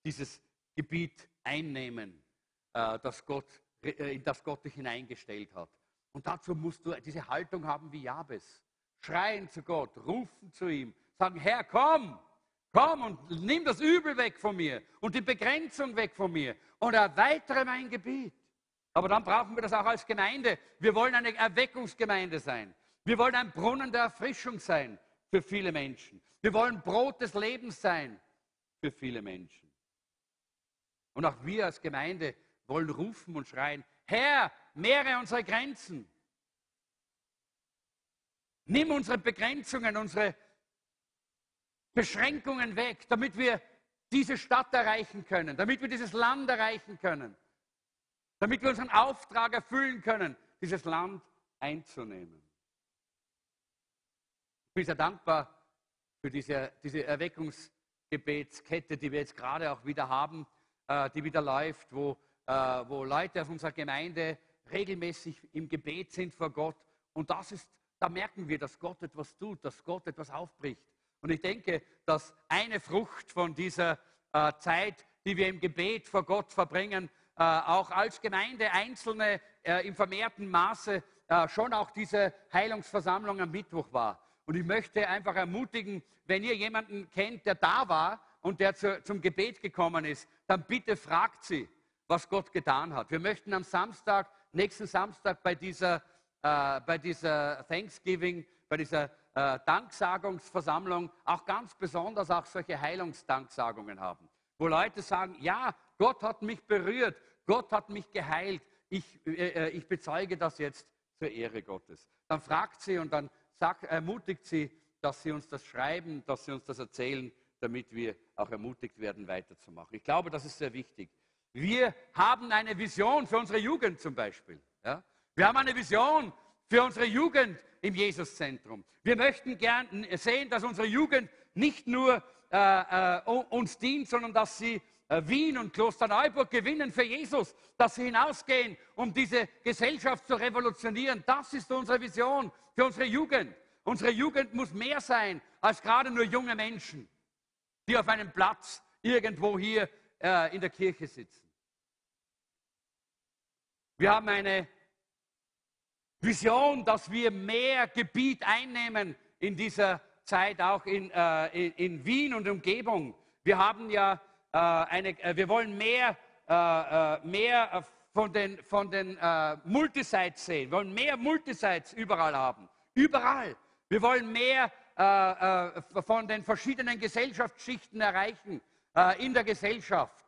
dieses Gebiet einnehmen, äh, das Gott, äh, in das Gott dich hineingestellt hat. Und dazu musst du diese Haltung haben wie Jabes. Schreien zu Gott, rufen zu ihm, sagen, Herr, komm, komm und nimm das Übel weg von mir und die Begrenzung weg von mir und erweitere mein Gebiet. Aber dann brauchen wir das auch als Gemeinde. Wir wollen eine Erweckungsgemeinde sein. Wir wollen ein Brunnen der Erfrischung sein für viele Menschen. Wir wollen Brot des Lebens sein für viele Menschen. Und auch wir als Gemeinde wollen rufen und schreien, Herr, mehre unsere Grenzen. Nimm unsere Begrenzungen, unsere Beschränkungen weg, damit wir diese Stadt erreichen können, damit wir dieses Land erreichen können, damit wir unseren Auftrag erfüllen können, dieses Land einzunehmen. Ich bin sehr dankbar für diese, diese Erweckungsgebetskette, die wir jetzt gerade auch wieder haben, äh, die wieder läuft, wo, äh, wo Leute aus unserer Gemeinde regelmäßig im Gebet sind vor Gott. Und das ist, da merken wir, dass Gott etwas tut, dass Gott etwas aufbricht. Und ich denke, dass eine Frucht von dieser äh, Zeit, die wir im Gebet vor Gott verbringen, auch als Gemeinde Einzelne äh, im vermehrten Maße äh, schon auch diese Heilungsversammlung am Mittwoch war. Und ich möchte einfach ermutigen, wenn ihr jemanden kennt, der da war und der zu, zum Gebet gekommen ist, dann bitte fragt sie, was Gott getan hat. Wir möchten am Samstag, nächsten Samstag bei dieser, äh, bei dieser Thanksgiving, bei dieser äh, Danksagungsversammlung auch ganz besonders auch solche Heilungsdanksagungen haben, wo Leute sagen, ja, Gott hat mich berührt, Gott hat mich geheilt, ich, äh, äh ich bezeuge das jetzt zur Ehre Gottes. Dann fragt sie und dann sagt, ermutigt sie, dass sie uns das schreiben, dass sie uns das erzählen, damit wir auch ermutigt werden, weiterzumachen. Ich glaube, das ist sehr wichtig. Wir haben eine Vision für unsere Jugend zum Beispiel. Ja? Wir haben eine Vision für unsere Jugend im Jesuszentrum. Wir möchten gern sehen, dass unsere Jugend nicht nur äh, äh, uns dient, sondern dass sie Wien und Klosterneuburg gewinnen für Jesus, dass sie hinausgehen, um diese Gesellschaft zu revolutionieren. Das ist unsere Vision für unsere Jugend. Unsere Jugend muss mehr sein als gerade nur junge Menschen, die auf einem Platz irgendwo hier äh, in der Kirche sitzen. Wir haben eine Vision, dass wir mehr Gebiet einnehmen in dieser Zeit, auch in, äh, in, in, Wien und Umgebung. Wir haben ja äh, eine, äh, wir wollen mehr, äh, äh, mehr von den, von den Multisites sehen. Wir wollen mehr Multisites überall haben. Überall. Wir wollen mehr von den verschiedenen Gesellschaftsschichten erreichen in der Gesellschaft.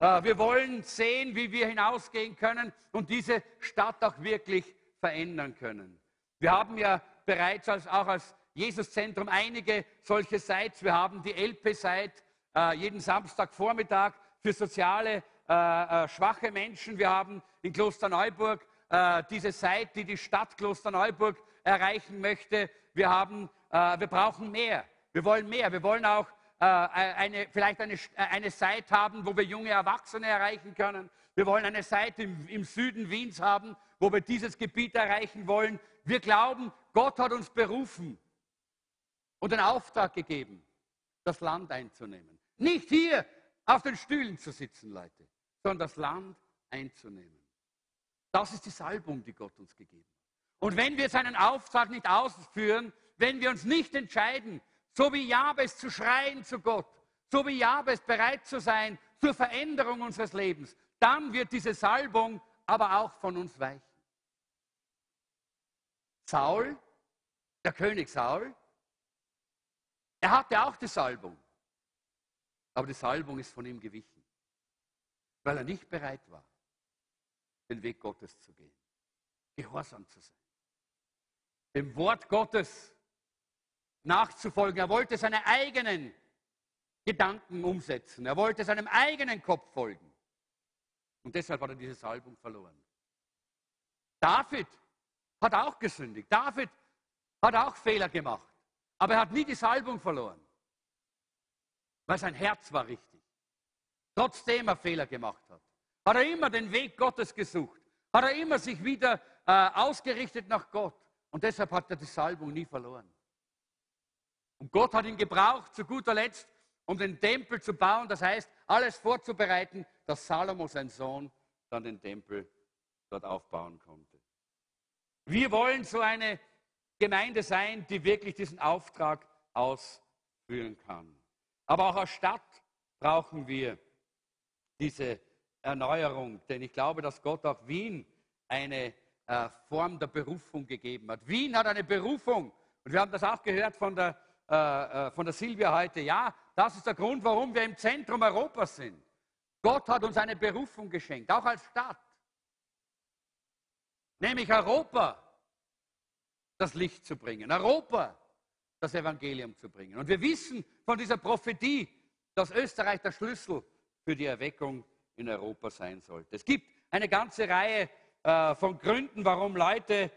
wir wollen sehen, wie wir hinausgehen können und diese Stadt auch wirklich verändern können. Wir haben ja bereits als, auch als Jesuszentrum einige solche Sites. Wir haben die LP-Site äh, jeden Samstagvormittag für soziale äh, äh, schwache Menschen. Wir haben in Klosterneuburg äh, diese Site, die die Stadt Klosterneuburg erreichen möchte. Wir, haben, wir brauchen mehr. Wir wollen mehr. Wir wollen auch äh, eine, vielleicht eine, eine Site haben, wo wir junge Erwachsene erreichen können. Wir wollen eine Seite im, im Süden Wiens haben, wo wir dieses Gebiet erreichen wollen. Wir glauben, Gott hat uns berufen und einen Auftrag gegeben, das Land einzunehmen. Nicht hier auf den Stühlen zu sitzen, Leute, sondern das Land einzunehmen. Das ist die Salbung, die Gott uns gegeben hat. Und wenn wir seinen Auftrag nicht ausführen, wenn wir uns nicht entscheiden, so wie Jabes zu schreien zu Gott, so wie Jabes bereit zu sein zur Veränderung unseres Lebens, dann wird diese Salbung aber auch von uns weichen. Saul, der König Saul, er hatte auch die Salbung. Aber die Salbung ist von ihm gewichen, weil er nicht bereit war, den Weg Gottes zu gehen, gehorsam zu sein, dem Wort Gottes nachzufolgen. Er wollte seine eigenen Gedanken umsetzen. Er wollte seinem eigenen Kopf folgen. Und deshalb hat er diese Salbung verloren. David hat auch gesündigt. David hat auch Fehler gemacht. Aber er hat nie die Salbung verloren. Weil sein Herz war richtig. Trotzdem er Fehler gemacht hat. Hat er immer den Weg Gottes gesucht. Hat er immer sich wieder äh, ausgerichtet nach Gott. Und deshalb hat er die Salbung nie verloren. Und Gott hat ihn gebraucht, zu guter Letzt, um den Tempel zu bauen. Das heißt, alles vorzubereiten, dass Salomo, sein Sohn, dann den Tempel dort aufbauen konnte. Wir wollen so eine Gemeinde sein, die wirklich diesen Auftrag ausführen kann. Aber auch als Stadt brauchen wir diese Erneuerung, denn ich glaube, dass Gott auch Wien eine äh, Form der Berufung gegeben hat. Wien hat eine Berufung und wir haben das auch gehört von der, äh, äh, von der Silvia heute. Ja, das ist der Grund, warum wir im Zentrum Europas sind. Gott hat uns eine Berufung geschenkt, auch als Stadt. Nämlich Europa das Licht zu bringen, Europa das Evangelium zu bringen. Und wir wissen von dieser Prophetie, dass Österreich der Schlüssel für die Erweckung in Europa sein sollte. Es gibt eine ganze Reihe äh, von Gründen, warum Leute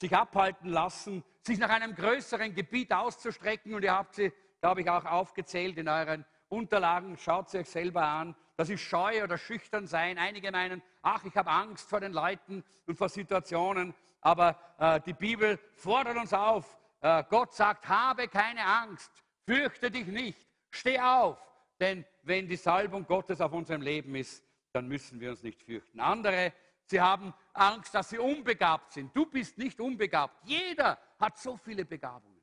sich abhalten lassen, sich nach einem größeren Gebiet auszustrecken. Und ihr habt sie, glaube ich, auch aufgezählt in euren Unterlagen. Schaut sie euch selber an. Das ist Scheu oder Schüchtern sein. Einige meinen, ach, ich habe Angst vor den Leuten und vor Situationen. Aber äh, die Bibel fordert uns auf. Äh, Gott sagt, habe keine Angst, fürchte dich nicht, steh auf. Denn wenn die Salbung Gottes auf unserem Leben ist, dann müssen wir uns nicht fürchten. Andere, sie haben Angst, dass sie unbegabt sind. Du bist nicht unbegabt. Jeder hat so viele Begabungen.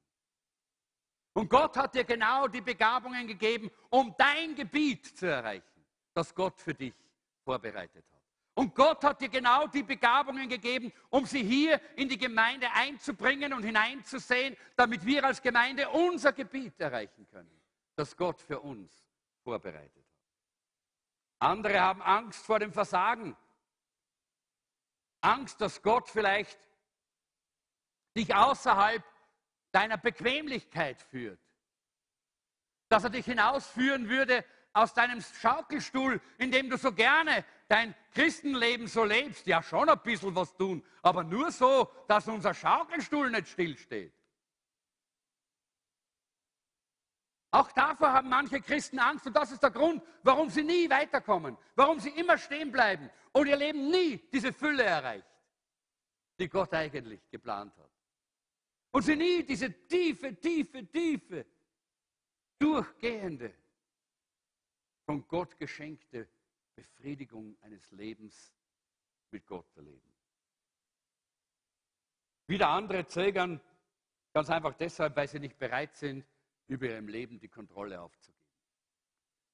Und Gott hat dir genau die Begabungen gegeben, um dein Gebiet zu erreichen das Gott für dich vorbereitet hat. Und Gott hat dir genau die Begabungen gegeben, um sie hier in die Gemeinde einzubringen und hineinzusehen, damit wir als Gemeinde unser Gebiet erreichen können, das Gott für uns vorbereitet hat. Andere haben Angst vor dem Versagen. Angst, dass Gott vielleicht dich außerhalb deiner Bequemlichkeit führt. Dass er dich hinausführen würde aus deinem Schaukelstuhl, in dem du so gerne dein Christenleben so lebst, ja schon ein bisschen was tun, aber nur so, dass unser Schaukelstuhl nicht stillsteht. Auch davor haben manche Christen Angst und das ist der Grund, warum sie nie weiterkommen, warum sie immer stehen bleiben und ihr Leben nie diese Fülle erreicht, die Gott eigentlich geplant hat. Und sie nie diese tiefe, tiefe, tiefe, durchgehende von Gott geschenkte Befriedigung eines Lebens mit Gott erleben. Wieder andere zögern ganz einfach deshalb, weil sie nicht bereit sind, über ihrem Leben die Kontrolle aufzugeben.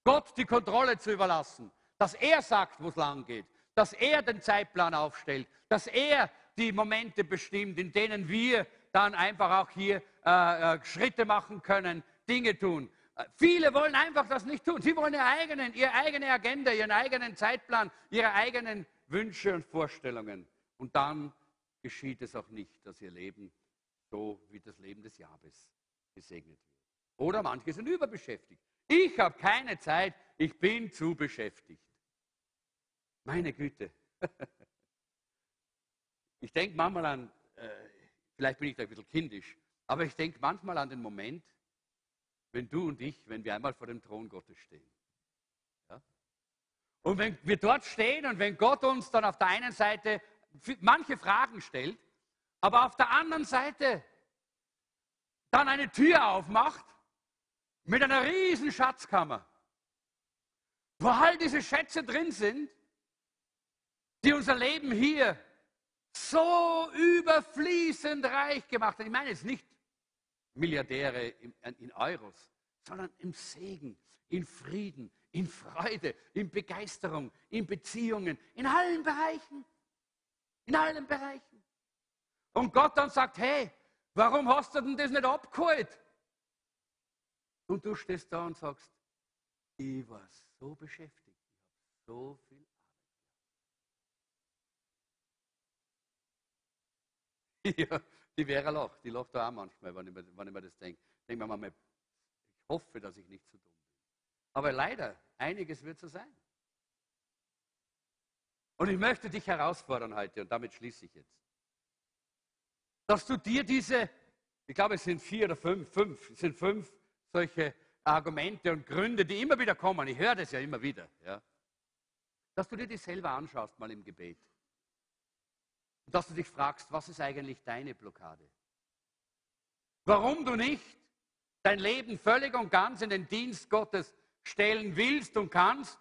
Gott die Kontrolle zu überlassen, dass er sagt, wo es lang geht, dass er den Zeitplan aufstellt, dass er die Momente bestimmt, in denen wir dann einfach auch hier äh, äh Schritte machen können, Dinge tun. Viele wollen einfach das nicht tun. Sie wollen ihre, eigenen, ihre eigene Agenda, ihren eigenen Zeitplan, ihre eigenen Wünsche und Vorstellungen. Und dann geschieht es auch nicht, dass ihr Leben so wie das Leben des Jabes gesegnet wird. Oder manche sind überbeschäftigt. Ich habe keine Zeit, ich bin zu beschäftigt. Meine Güte. Ich denke manchmal an, äh, vielleicht bin ich da ein bisschen kindisch, aber ich denke manchmal an den Moment, wenn du und ich, wenn wir einmal vor dem Thron Gottes stehen. Ja? Und wenn wir dort stehen und wenn Gott uns dann auf der einen Seite manche Fragen stellt, aber auf der anderen Seite dann eine Tür aufmacht mit einer riesen Schatzkammer, wo all diese Schätze drin sind, die unser Leben hier so überfließend reich gemacht haben. Ich meine jetzt nicht Milliardäre in, in Euros, sondern im Segen, in Frieden, in Freude, in Begeisterung, in Beziehungen, in allen Bereichen. In allen Bereichen. Und Gott dann sagt, hey, warum hast du denn das nicht abgeholt? Und du stehst da und sagst, ich war so beschäftigt, ich habe so viel Arbeit. ja, die Vera lacht, die lacht da auch manchmal, wenn ich, mir, wenn ich mir das denke. Denke mir manchmal, ich hoffe, dass ich nicht zu dumm bin. Aber leider, einiges wird so sein. Und ich möchte dich herausfordern heute, und damit schließe ich jetzt, dass du dir diese, ich glaube, es sind vier oder fünf, fünf, es sind fünf solche Argumente und Gründe, die immer wieder kommen. Ich höre das ja immer wieder. Ja, dass du dir die selber anschaust, mal im Gebet. Und dass du dich fragst, was ist eigentlich deine Blockade? Warum du nicht dein Leben völlig und ganz in den Dienst Gottes stellen willst und kannst,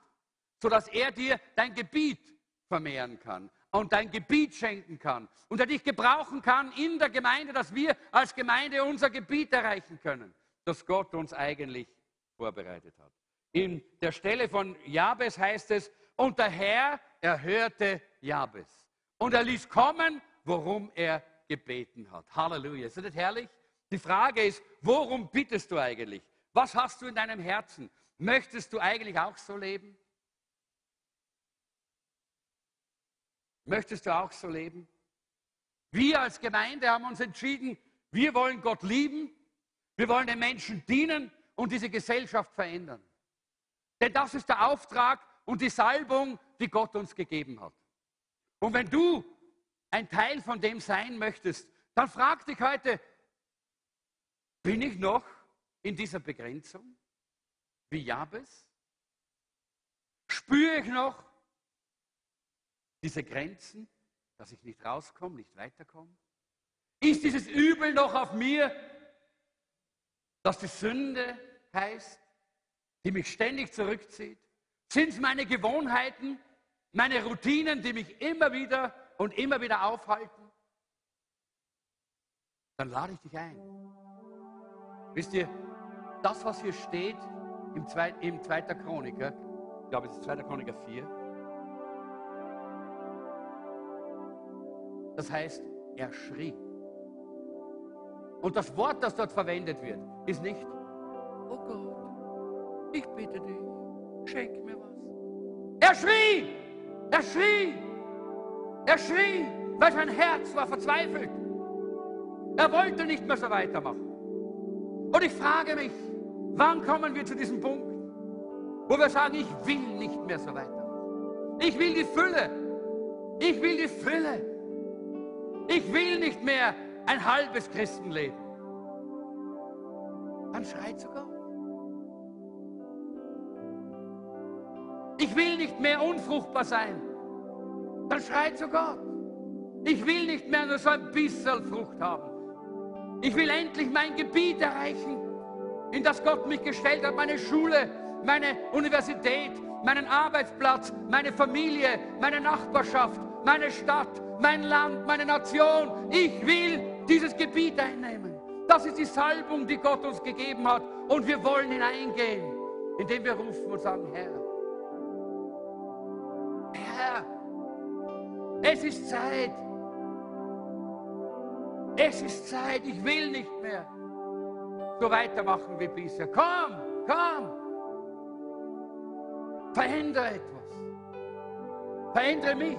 sodass er dir dein Gebiet vermehren kann und dein Gebiet schenken kann und er dich gebrauchen kann in der Gemeinde, dass wir als Gemeinde unser Gebiet erreichen können, das Gott uns eigentlich vorbereitet hat. In der Stelle von Jabes heißt es, und der Herr erhörte Jabes und er ließ kommen, worum er gebeten hat. Halleluja. Ist das nicht herrlich? Die Frage ist, worum bittest du eigentlich? Was hast du in deinem Herzen? Möchtest du eigentlich auch so leben? Möchtest du auch so leben? Wir als Gemeinde haben uns entschieden, wir wollen Gott lieben, wir wollen den Menschen dienen und diese Gesellschaft verändern. Denn das ist der Auftrag und die Salbung, die Gott uns gegeben hat. Und wenn du ein Teil von dem sein möchtest, dann frag dich heute, bin ich noch in dieser Begrenzung? Wie Jabes? Spüre ich noch diese Grenzen, dass ich nicht rauskomme, nicht weiterkomme? Ist dieses Übel noch auf mir, dass die Sünde heißt, die mich ständig zurückzieht? Sind es meine Gewohnheiten, meine Routinen, die mich immer wieder und immer wieder aufhalten? Dann lade ich dich ein. Wisst ihr, das, was hier steht im 2. Im 2. Chroniker, ich glaube, es ist 2. Chroniker 4, das heißt, er schrie. Und das Wort, das dort verwendet wird, ist nicht, oh Gott, ich bitte dich, schenk mir was. Er schrie, er schrie, er schrie, weil sein Herz war verzweifelt. Er wollte nicht mehr so weitermachen. Und ich frage mich, wann kommen wir zu diesem Punkt, wo wir sagen, ich will nicht mehr so weitermachen. Ich will die Fülle. Ich will die Fülle. Ich will nicht mehr ein halbes Christenleben. Dann schreit zu Ich will nicht mehr unfruchtbar sein. Dann schreit zu Gott. Ich will nicht mehr nur so ein bisschen Frucht haben. Ich will endlich mein Gebiet erreichen, in das Gott mich gestellt hat, meine Schule, meine Universität, meinen Arbeitsplatz, meine Familie, meine Nachbarschaft, meine Stadt, mein Land, meine Nation. Ich will dieses Gebiet einnehmen. Das ist die Salbung, die Gott uns gegeben hat. Und wir wollen hineingehen, indem wir rufen und sagen, Herr, Herr, es ist Zeit. Es ist Zeit, ich will nicht mehr so weitermachen wie bisher. Komm, komm. Verändere etwas. Verändere mich.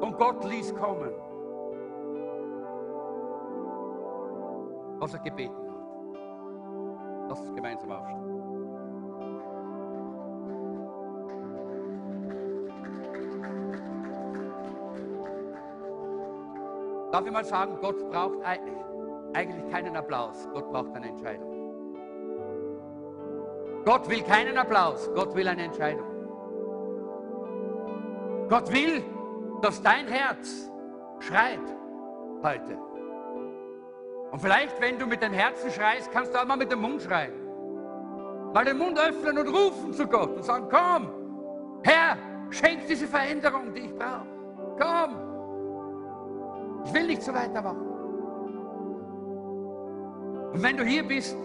Und Gott ließ kommen, was er gebeten hat. Lass uns gemeinsam aufstehen. Darf ich mal sagen, Gott braucht eigentlich keinen Applaus, Gott braucht eine Entscheidung. Gott will keinen Applaus, Gott will eine Entscheidung. Gott will, dass dein Herz schreit heute. Und vielleicht, wenn du mit dem Herzen schreist, kannst du auch mal mit dem Mund schreien. Mal den Mund öffnen und rufen zu Gott und sagen, komm, Herr, schenk diese Veränderung, die ich brauche. Komm, ich will nicht so weitermachen. Und wenn du hier bist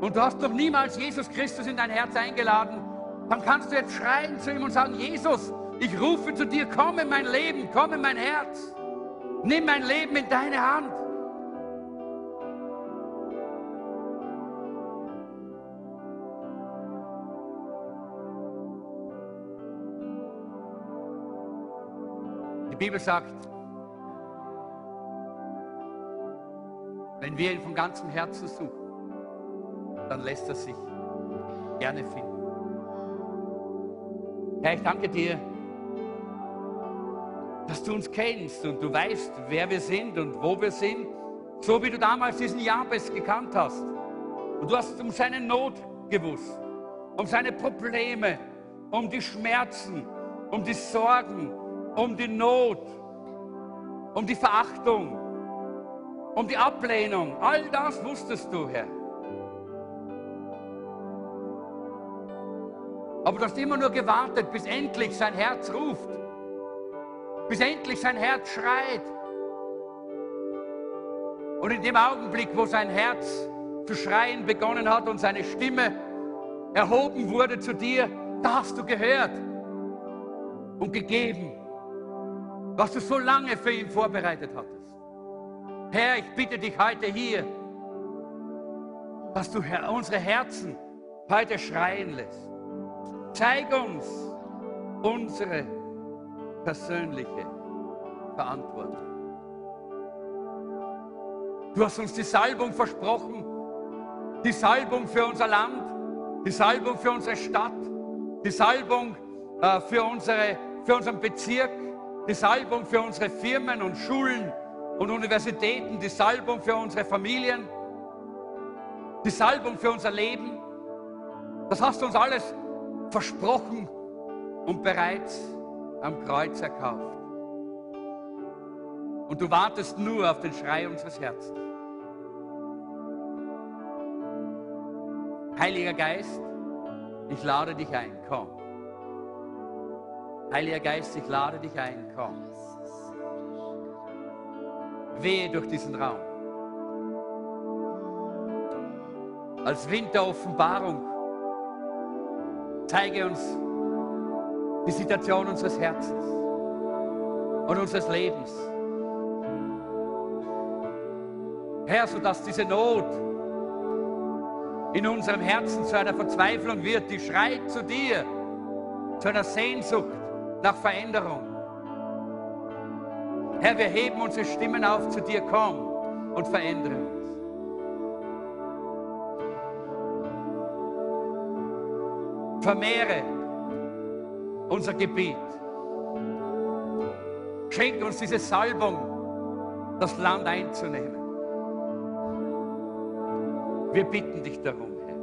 und du hast noch niemals Jesus Christus in dein Herz eingeladen, dann kannst du jetzt schreien zu ihm und sagen, Jesus, ich rufe zu dir, komm in mein Leben, komm in mein Herz. Nimm mein Leben in deine Hand. Die Bibel sagt, Wenn wir ihn von ganzem Herzen suchen, dann lässt er sich gerne finden. Herr, ich danke dir, dass du uns kennst und du weißt, wer wir sind und wo wir sind, so wie du damals diesen Jabes gekannt hast. Und du hast um seine Not gewusst, um seine Probleme, um die Schmerzen, um die Sorgen, um die Not, um die Verachtung, um die Ablehnung. All das wusstest du, Herr. Aber du hast immer nur gewartet, bis endlich sein Herz ruft, bis endlich sein Herz schreit. Und in dem Augenblick, wo sein Herz zu schreien begonnen hat und seine Stimme erhoben wurde zu dir, da hast du gehört und gegeben, was du so lange für ihn vorbereitet hattest. Herr, ich bitte dich heute hier, dass du unsere Herzen heute schreien lässt. Zeig uns unsere persönliche Verantwortung. Du hast uns die Salbung versprochen, die Salbung für unser Land, die Salbung für unsere Stadt, die Salbung äh, für, unsere, für unseren Bezirk, die Salbung für unsere Firmen und Schulen und Universitäten, die Salbung für unsere Familien, die Salbung für unser Leben. Das hast du uns alles versprochen und bereits am Kreuz erkauft. Und du wartest nur auf den Schrei unseres Herzens. Heiliger Geist, ich lade dich ein, komm. Heiliger Geist, ich lade dich ein, komm. Wehe durch diesen Raum. Als Wind der Offenbarung zeige uns die Situation unseres Herzens und unseres Lebens. Herr, sodass diese Not in unserem Herzen zu einer Verzweiflung wird, die schreit zu dir, zu einer Sehnsucht nach Veränderung. Herr, wir heben unsere Stimmen auf zu dir, komm und verändere uns. Vermehre unser Gebiet. Schenk uns diese Salbung, das Land einzunehmen. Wir bitten dich darum, Herr.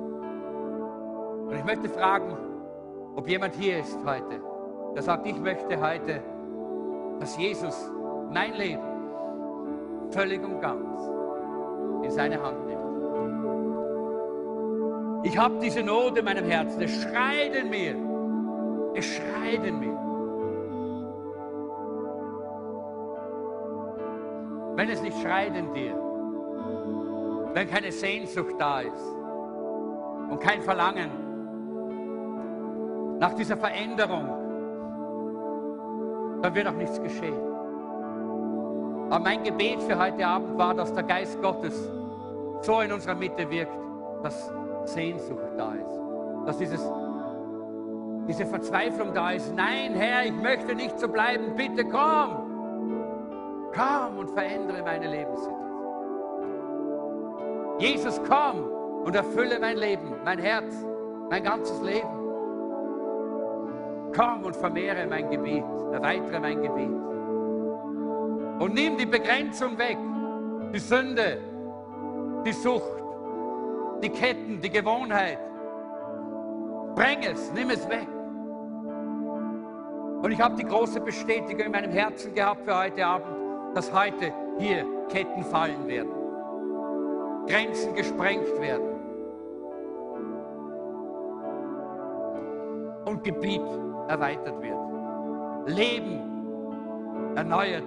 Und ich möchte fragen, ob jemand hier ist heute, der sagt, ich möchte heute, dass Jesus mein Leben völlig und ganz in seine Hand nimmt. Ich habe diese Not in meinem Herzen, es schreit in mir, es schreit in mir. Wenn es nicht schreit in dir, wenn keine Sehnsucht da ist und kein Verlangen nach dieser Veränderung, dann wird auch nichts geschehen. Aber mein Gebet für heute Abend war, dass der Geist Gottes so in unserer Mitte wirkt, dass Sehnsucht da ist, dass dieses, diese Verzweiflung da ist. Nein, Herr, ich möchte nicht so bleiben. Bitte komm. Komm und verändere meine Lebenssituation. Jesus, komm und erfülle mein Leben, mein Herz, mein ganzes Leben. Komm und vermehre mein Gebiet, erweitere mein Gebiet. Und nimm die Begrenzung weg, die Sünde, die Sucht, die Ketten, die Gewohnheit. Bring es, nimm es weg. Und ich habe die große Bestätigung in meinem Herzen gehabt für heute Abend, dass heute hier Ketten fallen werden. Grenzen gesprengt werden. Und Gebiet erweitert wird. Leben erneuert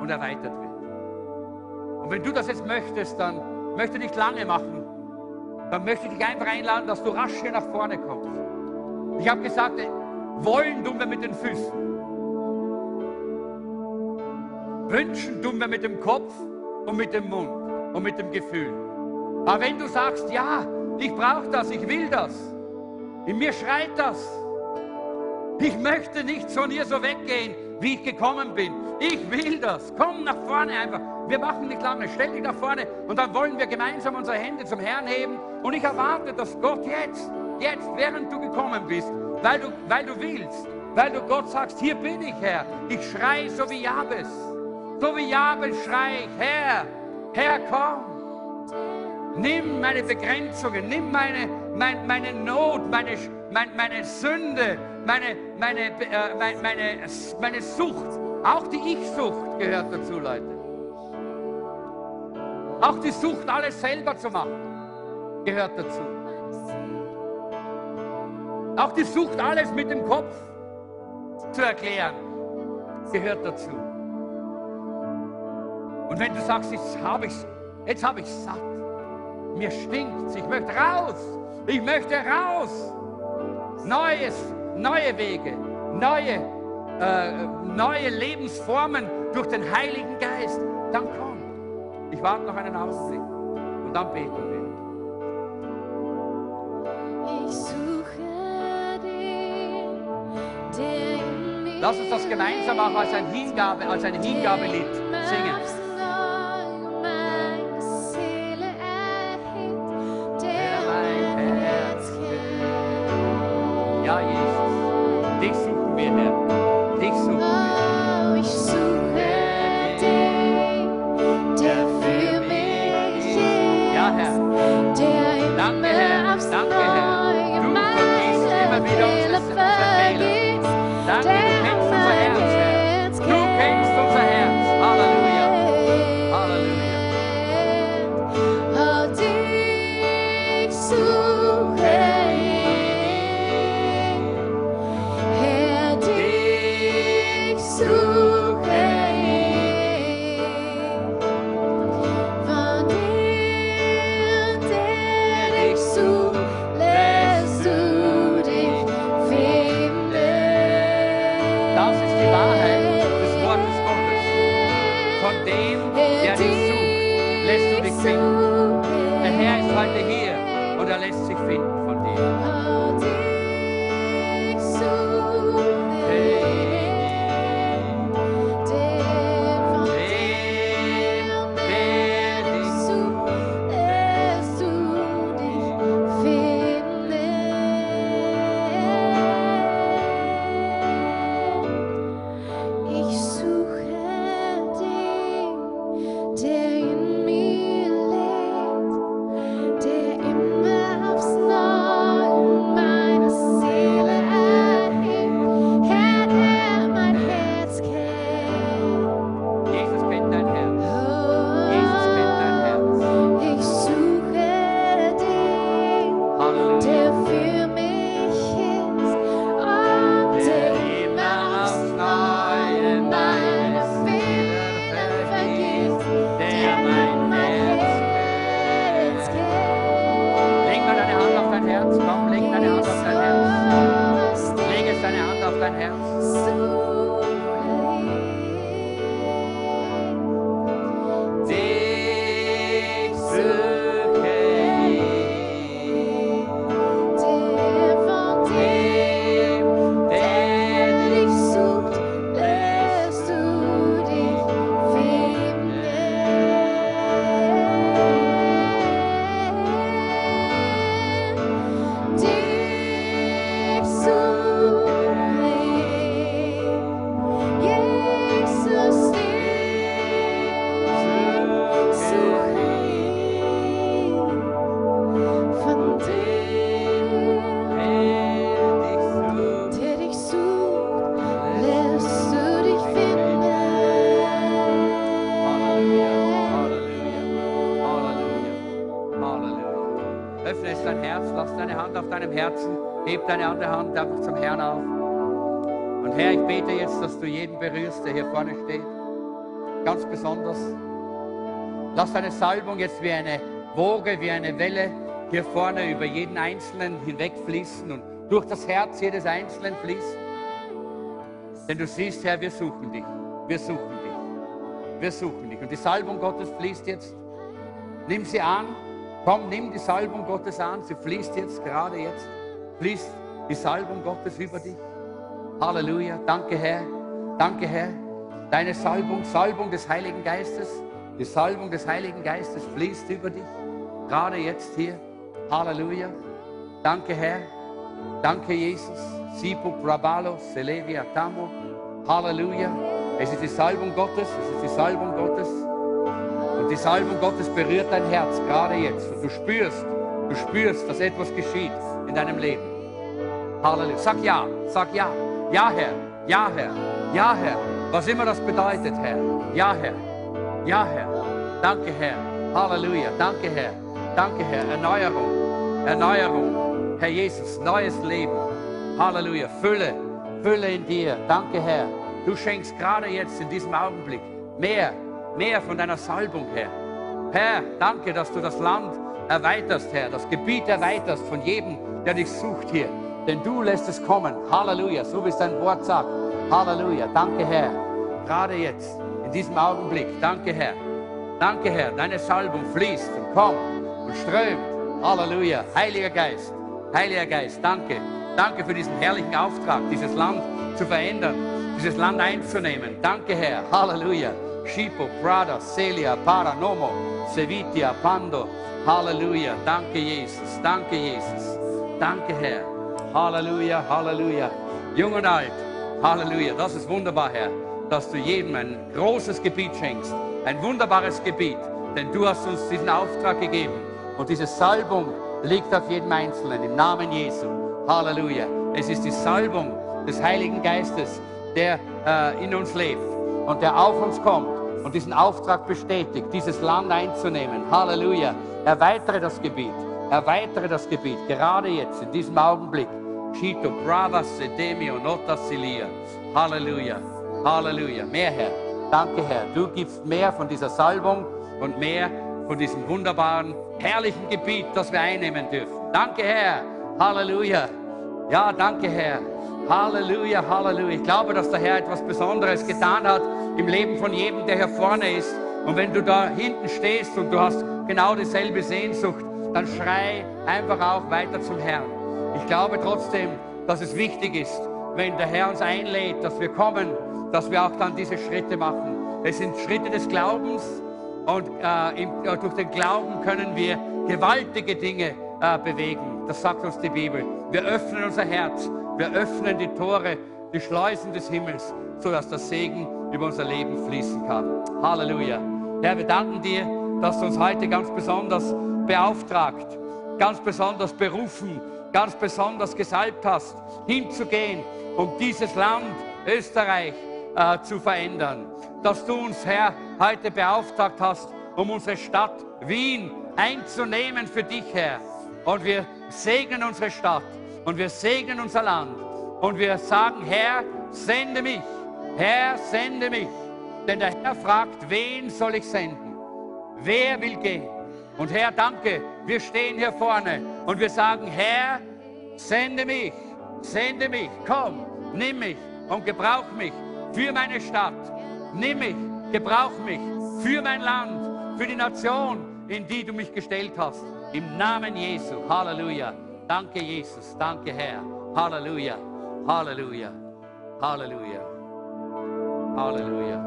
und erweitert wird. Und wenn du das jetzt möchtest, dann möchte ich nicht lange machen. Dann möchte ich dich einfach einladen, dass du rasch hier nach vorne kommst. Ich habe gesagt, wollen tun wir mit den Füßen. Wünschen tun wir mit dem Kopf und mit dem Mund und mit dem Gefühl. Aber wenn du sagst, ja, ich brauche das, ich will das, in mir schreit das, ich möchte nicht von hier so weggehen, wie ich gekommen bin. Ich will das. Komm nach vorne einfach. Wir machen nicht lange. Stell dich nach vorne und dann wollen wir gemeinsam unsere Hände zum Herrn heben. Und ich erwarte, dass Gott jetzt, jetzt, während du gekommen bist, weil du, weil du willst, weil du Gott sagst, hier bin ich, Herr. Ich schrei so wie Jabes. So wie Jabes schrei ich, Herr, Herr, komm. Nimm meine Begrenzungen, nimm meine, mein, meine Not, meine, meine, meine Sünde, meine, meine, äh, meine, meine, meine Sucht, auch die Ich-Sucht gehört dazu, Leute. Auch die Sucht, alles selber zu machen, gehört dazu. Auch die Sucht, alles mit dem Kopf zu erklären, gehört dazu. Und wenn du sagst, jetzt habe ich jetzt habe ich satt, mir stinkt ich möchte raus, ich möchte raus. Neues, neue Wege, neue, äh, neue Lebensformen durch den Heiligen Geist, dann komm. Ich warte noch einen Augenblick und dann beten wir. Ich suche den, mir Lass uns das gemeinsam auch als ein Hingabe, als ein Hingabelied vorne steht. Ganz besonders. Lass deine Salbung jetzt wie eine Woge, wie eine Welle hier vorne über jeden Einzelnen hinwegfließen und durch das Herz jedes Einzelnen fließen. Denn du siehst, Herr, wir suchen dich. Wir suchen dich. Wir suchen dich. Und die Salbung Gottes fließt jetzt. Nimm sie an. Komm, nimm die Salbung Gottes an. Sie fließt jetzt, gerade jetzt. Fließt die Salbung Gottes über dich. Halleluja. Danke, Herr. Danke, Herr. Deine Salbung, Salbung des Heiligen Geistes. Die Salbung des Heiligen Geistes fließt über dich. Gerade jetzt hier. Halleluja. Danke, Herr. Danke, Jesus. Sipu Brabalo, Selevia Tamo. Halleluja. Es ist die Salbung Gottes. Es ist die Salbung Gottes. Und die Salbung Gottes berührt dein Herz gerade jetzt. Und du spürst, du spürst, dass etwas geschieht in deinem Leben. Halleluja. Sag ja, sag ja. Ja, Herr. Ja, Herr. Ja, Herr. Was immer das bedeutet, Herr. Ja, Herr. Ja, Herr. Danke, Herr. Halleluja. Danke, Herr. Danke, Herr. Erneuerung. Erneuerung. Herr Jesus, neues Leben. Halleluja. Fülle. Fülle in dir. Danke, Herr. Du schenkst gerade jetzt in diesem Augenblick mehr, mehr von deiner Salbung, Herr. Herr, danke, dass du das Land erweiterst, Herr, das Gebiet erweiterst von jedem, der dich sucht hier. Denn du lässt es kommen. Halleluja, so wie es dein Wort sagt. Halleluja, danke, Herr. Gerade jetzt, in diesem Augenblick, danke, Herr. Danke, Herr, deine Salbung fließt und kommt und strömt. Halleluja, Heiliger Geist, Heiliger Geist, danke. Danke für diesen herrlichen Auftrag, dieses Land zu verändern, dieses Land einzunehmen. Danke, Herr. Halleluja. Schipo, Prada, Celia, Paranomo, Sevitia, Pando. Halleluja. Danke, Jesus. Danke, Jesus. Danke, Herr. Halleluja, Halleluja. Jung und alt. Halleluja. Das ist wunderbar, Herr, dass du jedem ein großes Gebiet schenkst. Ein wunderbares Gebiet. Denn du hast uns diesen Auftrag gegeben. Und diese Salbung liegt auf jedem Einzelnen im Namen Jesu. Halleluja. Es ist die Salbung des Heiligen Geistes, der äh, in uns lebt und der auf uns kommt und diesen Auftrag bestätigt, dieses Land einzunehmen. Halleluja. Erweitere das Gebiet. Erweitere das Gebiet. Gerade jetzt, in diesem Augenblick. Chito, brava, sedemio, nota silia. Halleluja. Halleluja. Mehr, Herr. Danke, Herr. Du gibst mehr von dieser Salbung und mehr von diesem wunderbaren, herrlichen Gebiet, das wir einnehmen dürfen. Danke, Herr. Halleluja. Ja, danke, Herr. Halleluja, Halleluja. Ich glaube, dass der Herr etwas Besonderes getan hat im Leben von jedem, der hier vorne ist. Und wenn du da hinten stehst und du hast genau dieselbe Sehnsucht, dann schrei einfach auch weiter zum Herrn. Ich glaube trotzdem, dass es wichtig ist, wenn der Herr uns einlädt, dass wir kommen, dass wir auch dann diese Schritte machen. Es sind Schritte des Glaubens und äh, im, äh, durch den Glauben können wir gewaltige Dinge äh, bewegen. Das sagt uns die Bibel. Wir öffnen unser Herz, wir öffnen die Tore, die Schleusen des Himmels, sodass der Segen über unser Leben fließen kann. Halleluja. Herr, wir danken dir, dass du uns heute ganz besonders beauftragt, ganz besonders berufen, ganz besonders gesalbt hast, hinzugehen, um dieses Land Österreich äh, zu verändern. Dass du uns, Herr, heute beauftragt hast, um unsere Stadt Wien einzunehmen für dich, Herr. Und wir segnen unsere Stadt und wir segnen unser Land und wir sagen, Herr, sende mich, Herr, sende mich. Denn der Herr fragt, wen soll ich senden? Wer will gehen? Und Herr, danke, wir stehen hier vorne und wir sagen, Herr, sende mich, sende mich, komm, nimm mich und gebrauch mich für meine Stadt. Nimm mich, gebrauch mich für mein Land, für die Nation, in die du mich gestellt hast. Im Namen Jesu. Halleluja. Danke, Jesus. Danke, Herr. Halleluja. Halleluja. Halleluja. Halleluja.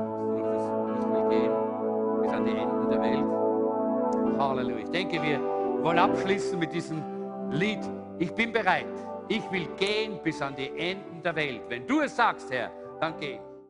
Ich bis an die Enden der Welt. Halleluja. Ich denke, wir wollen abschließen mit diesem Lied. Ich bin bereit. Ich will gehen bis an die Enden der Welt. Wenn du es sagst, Herr, dann geh.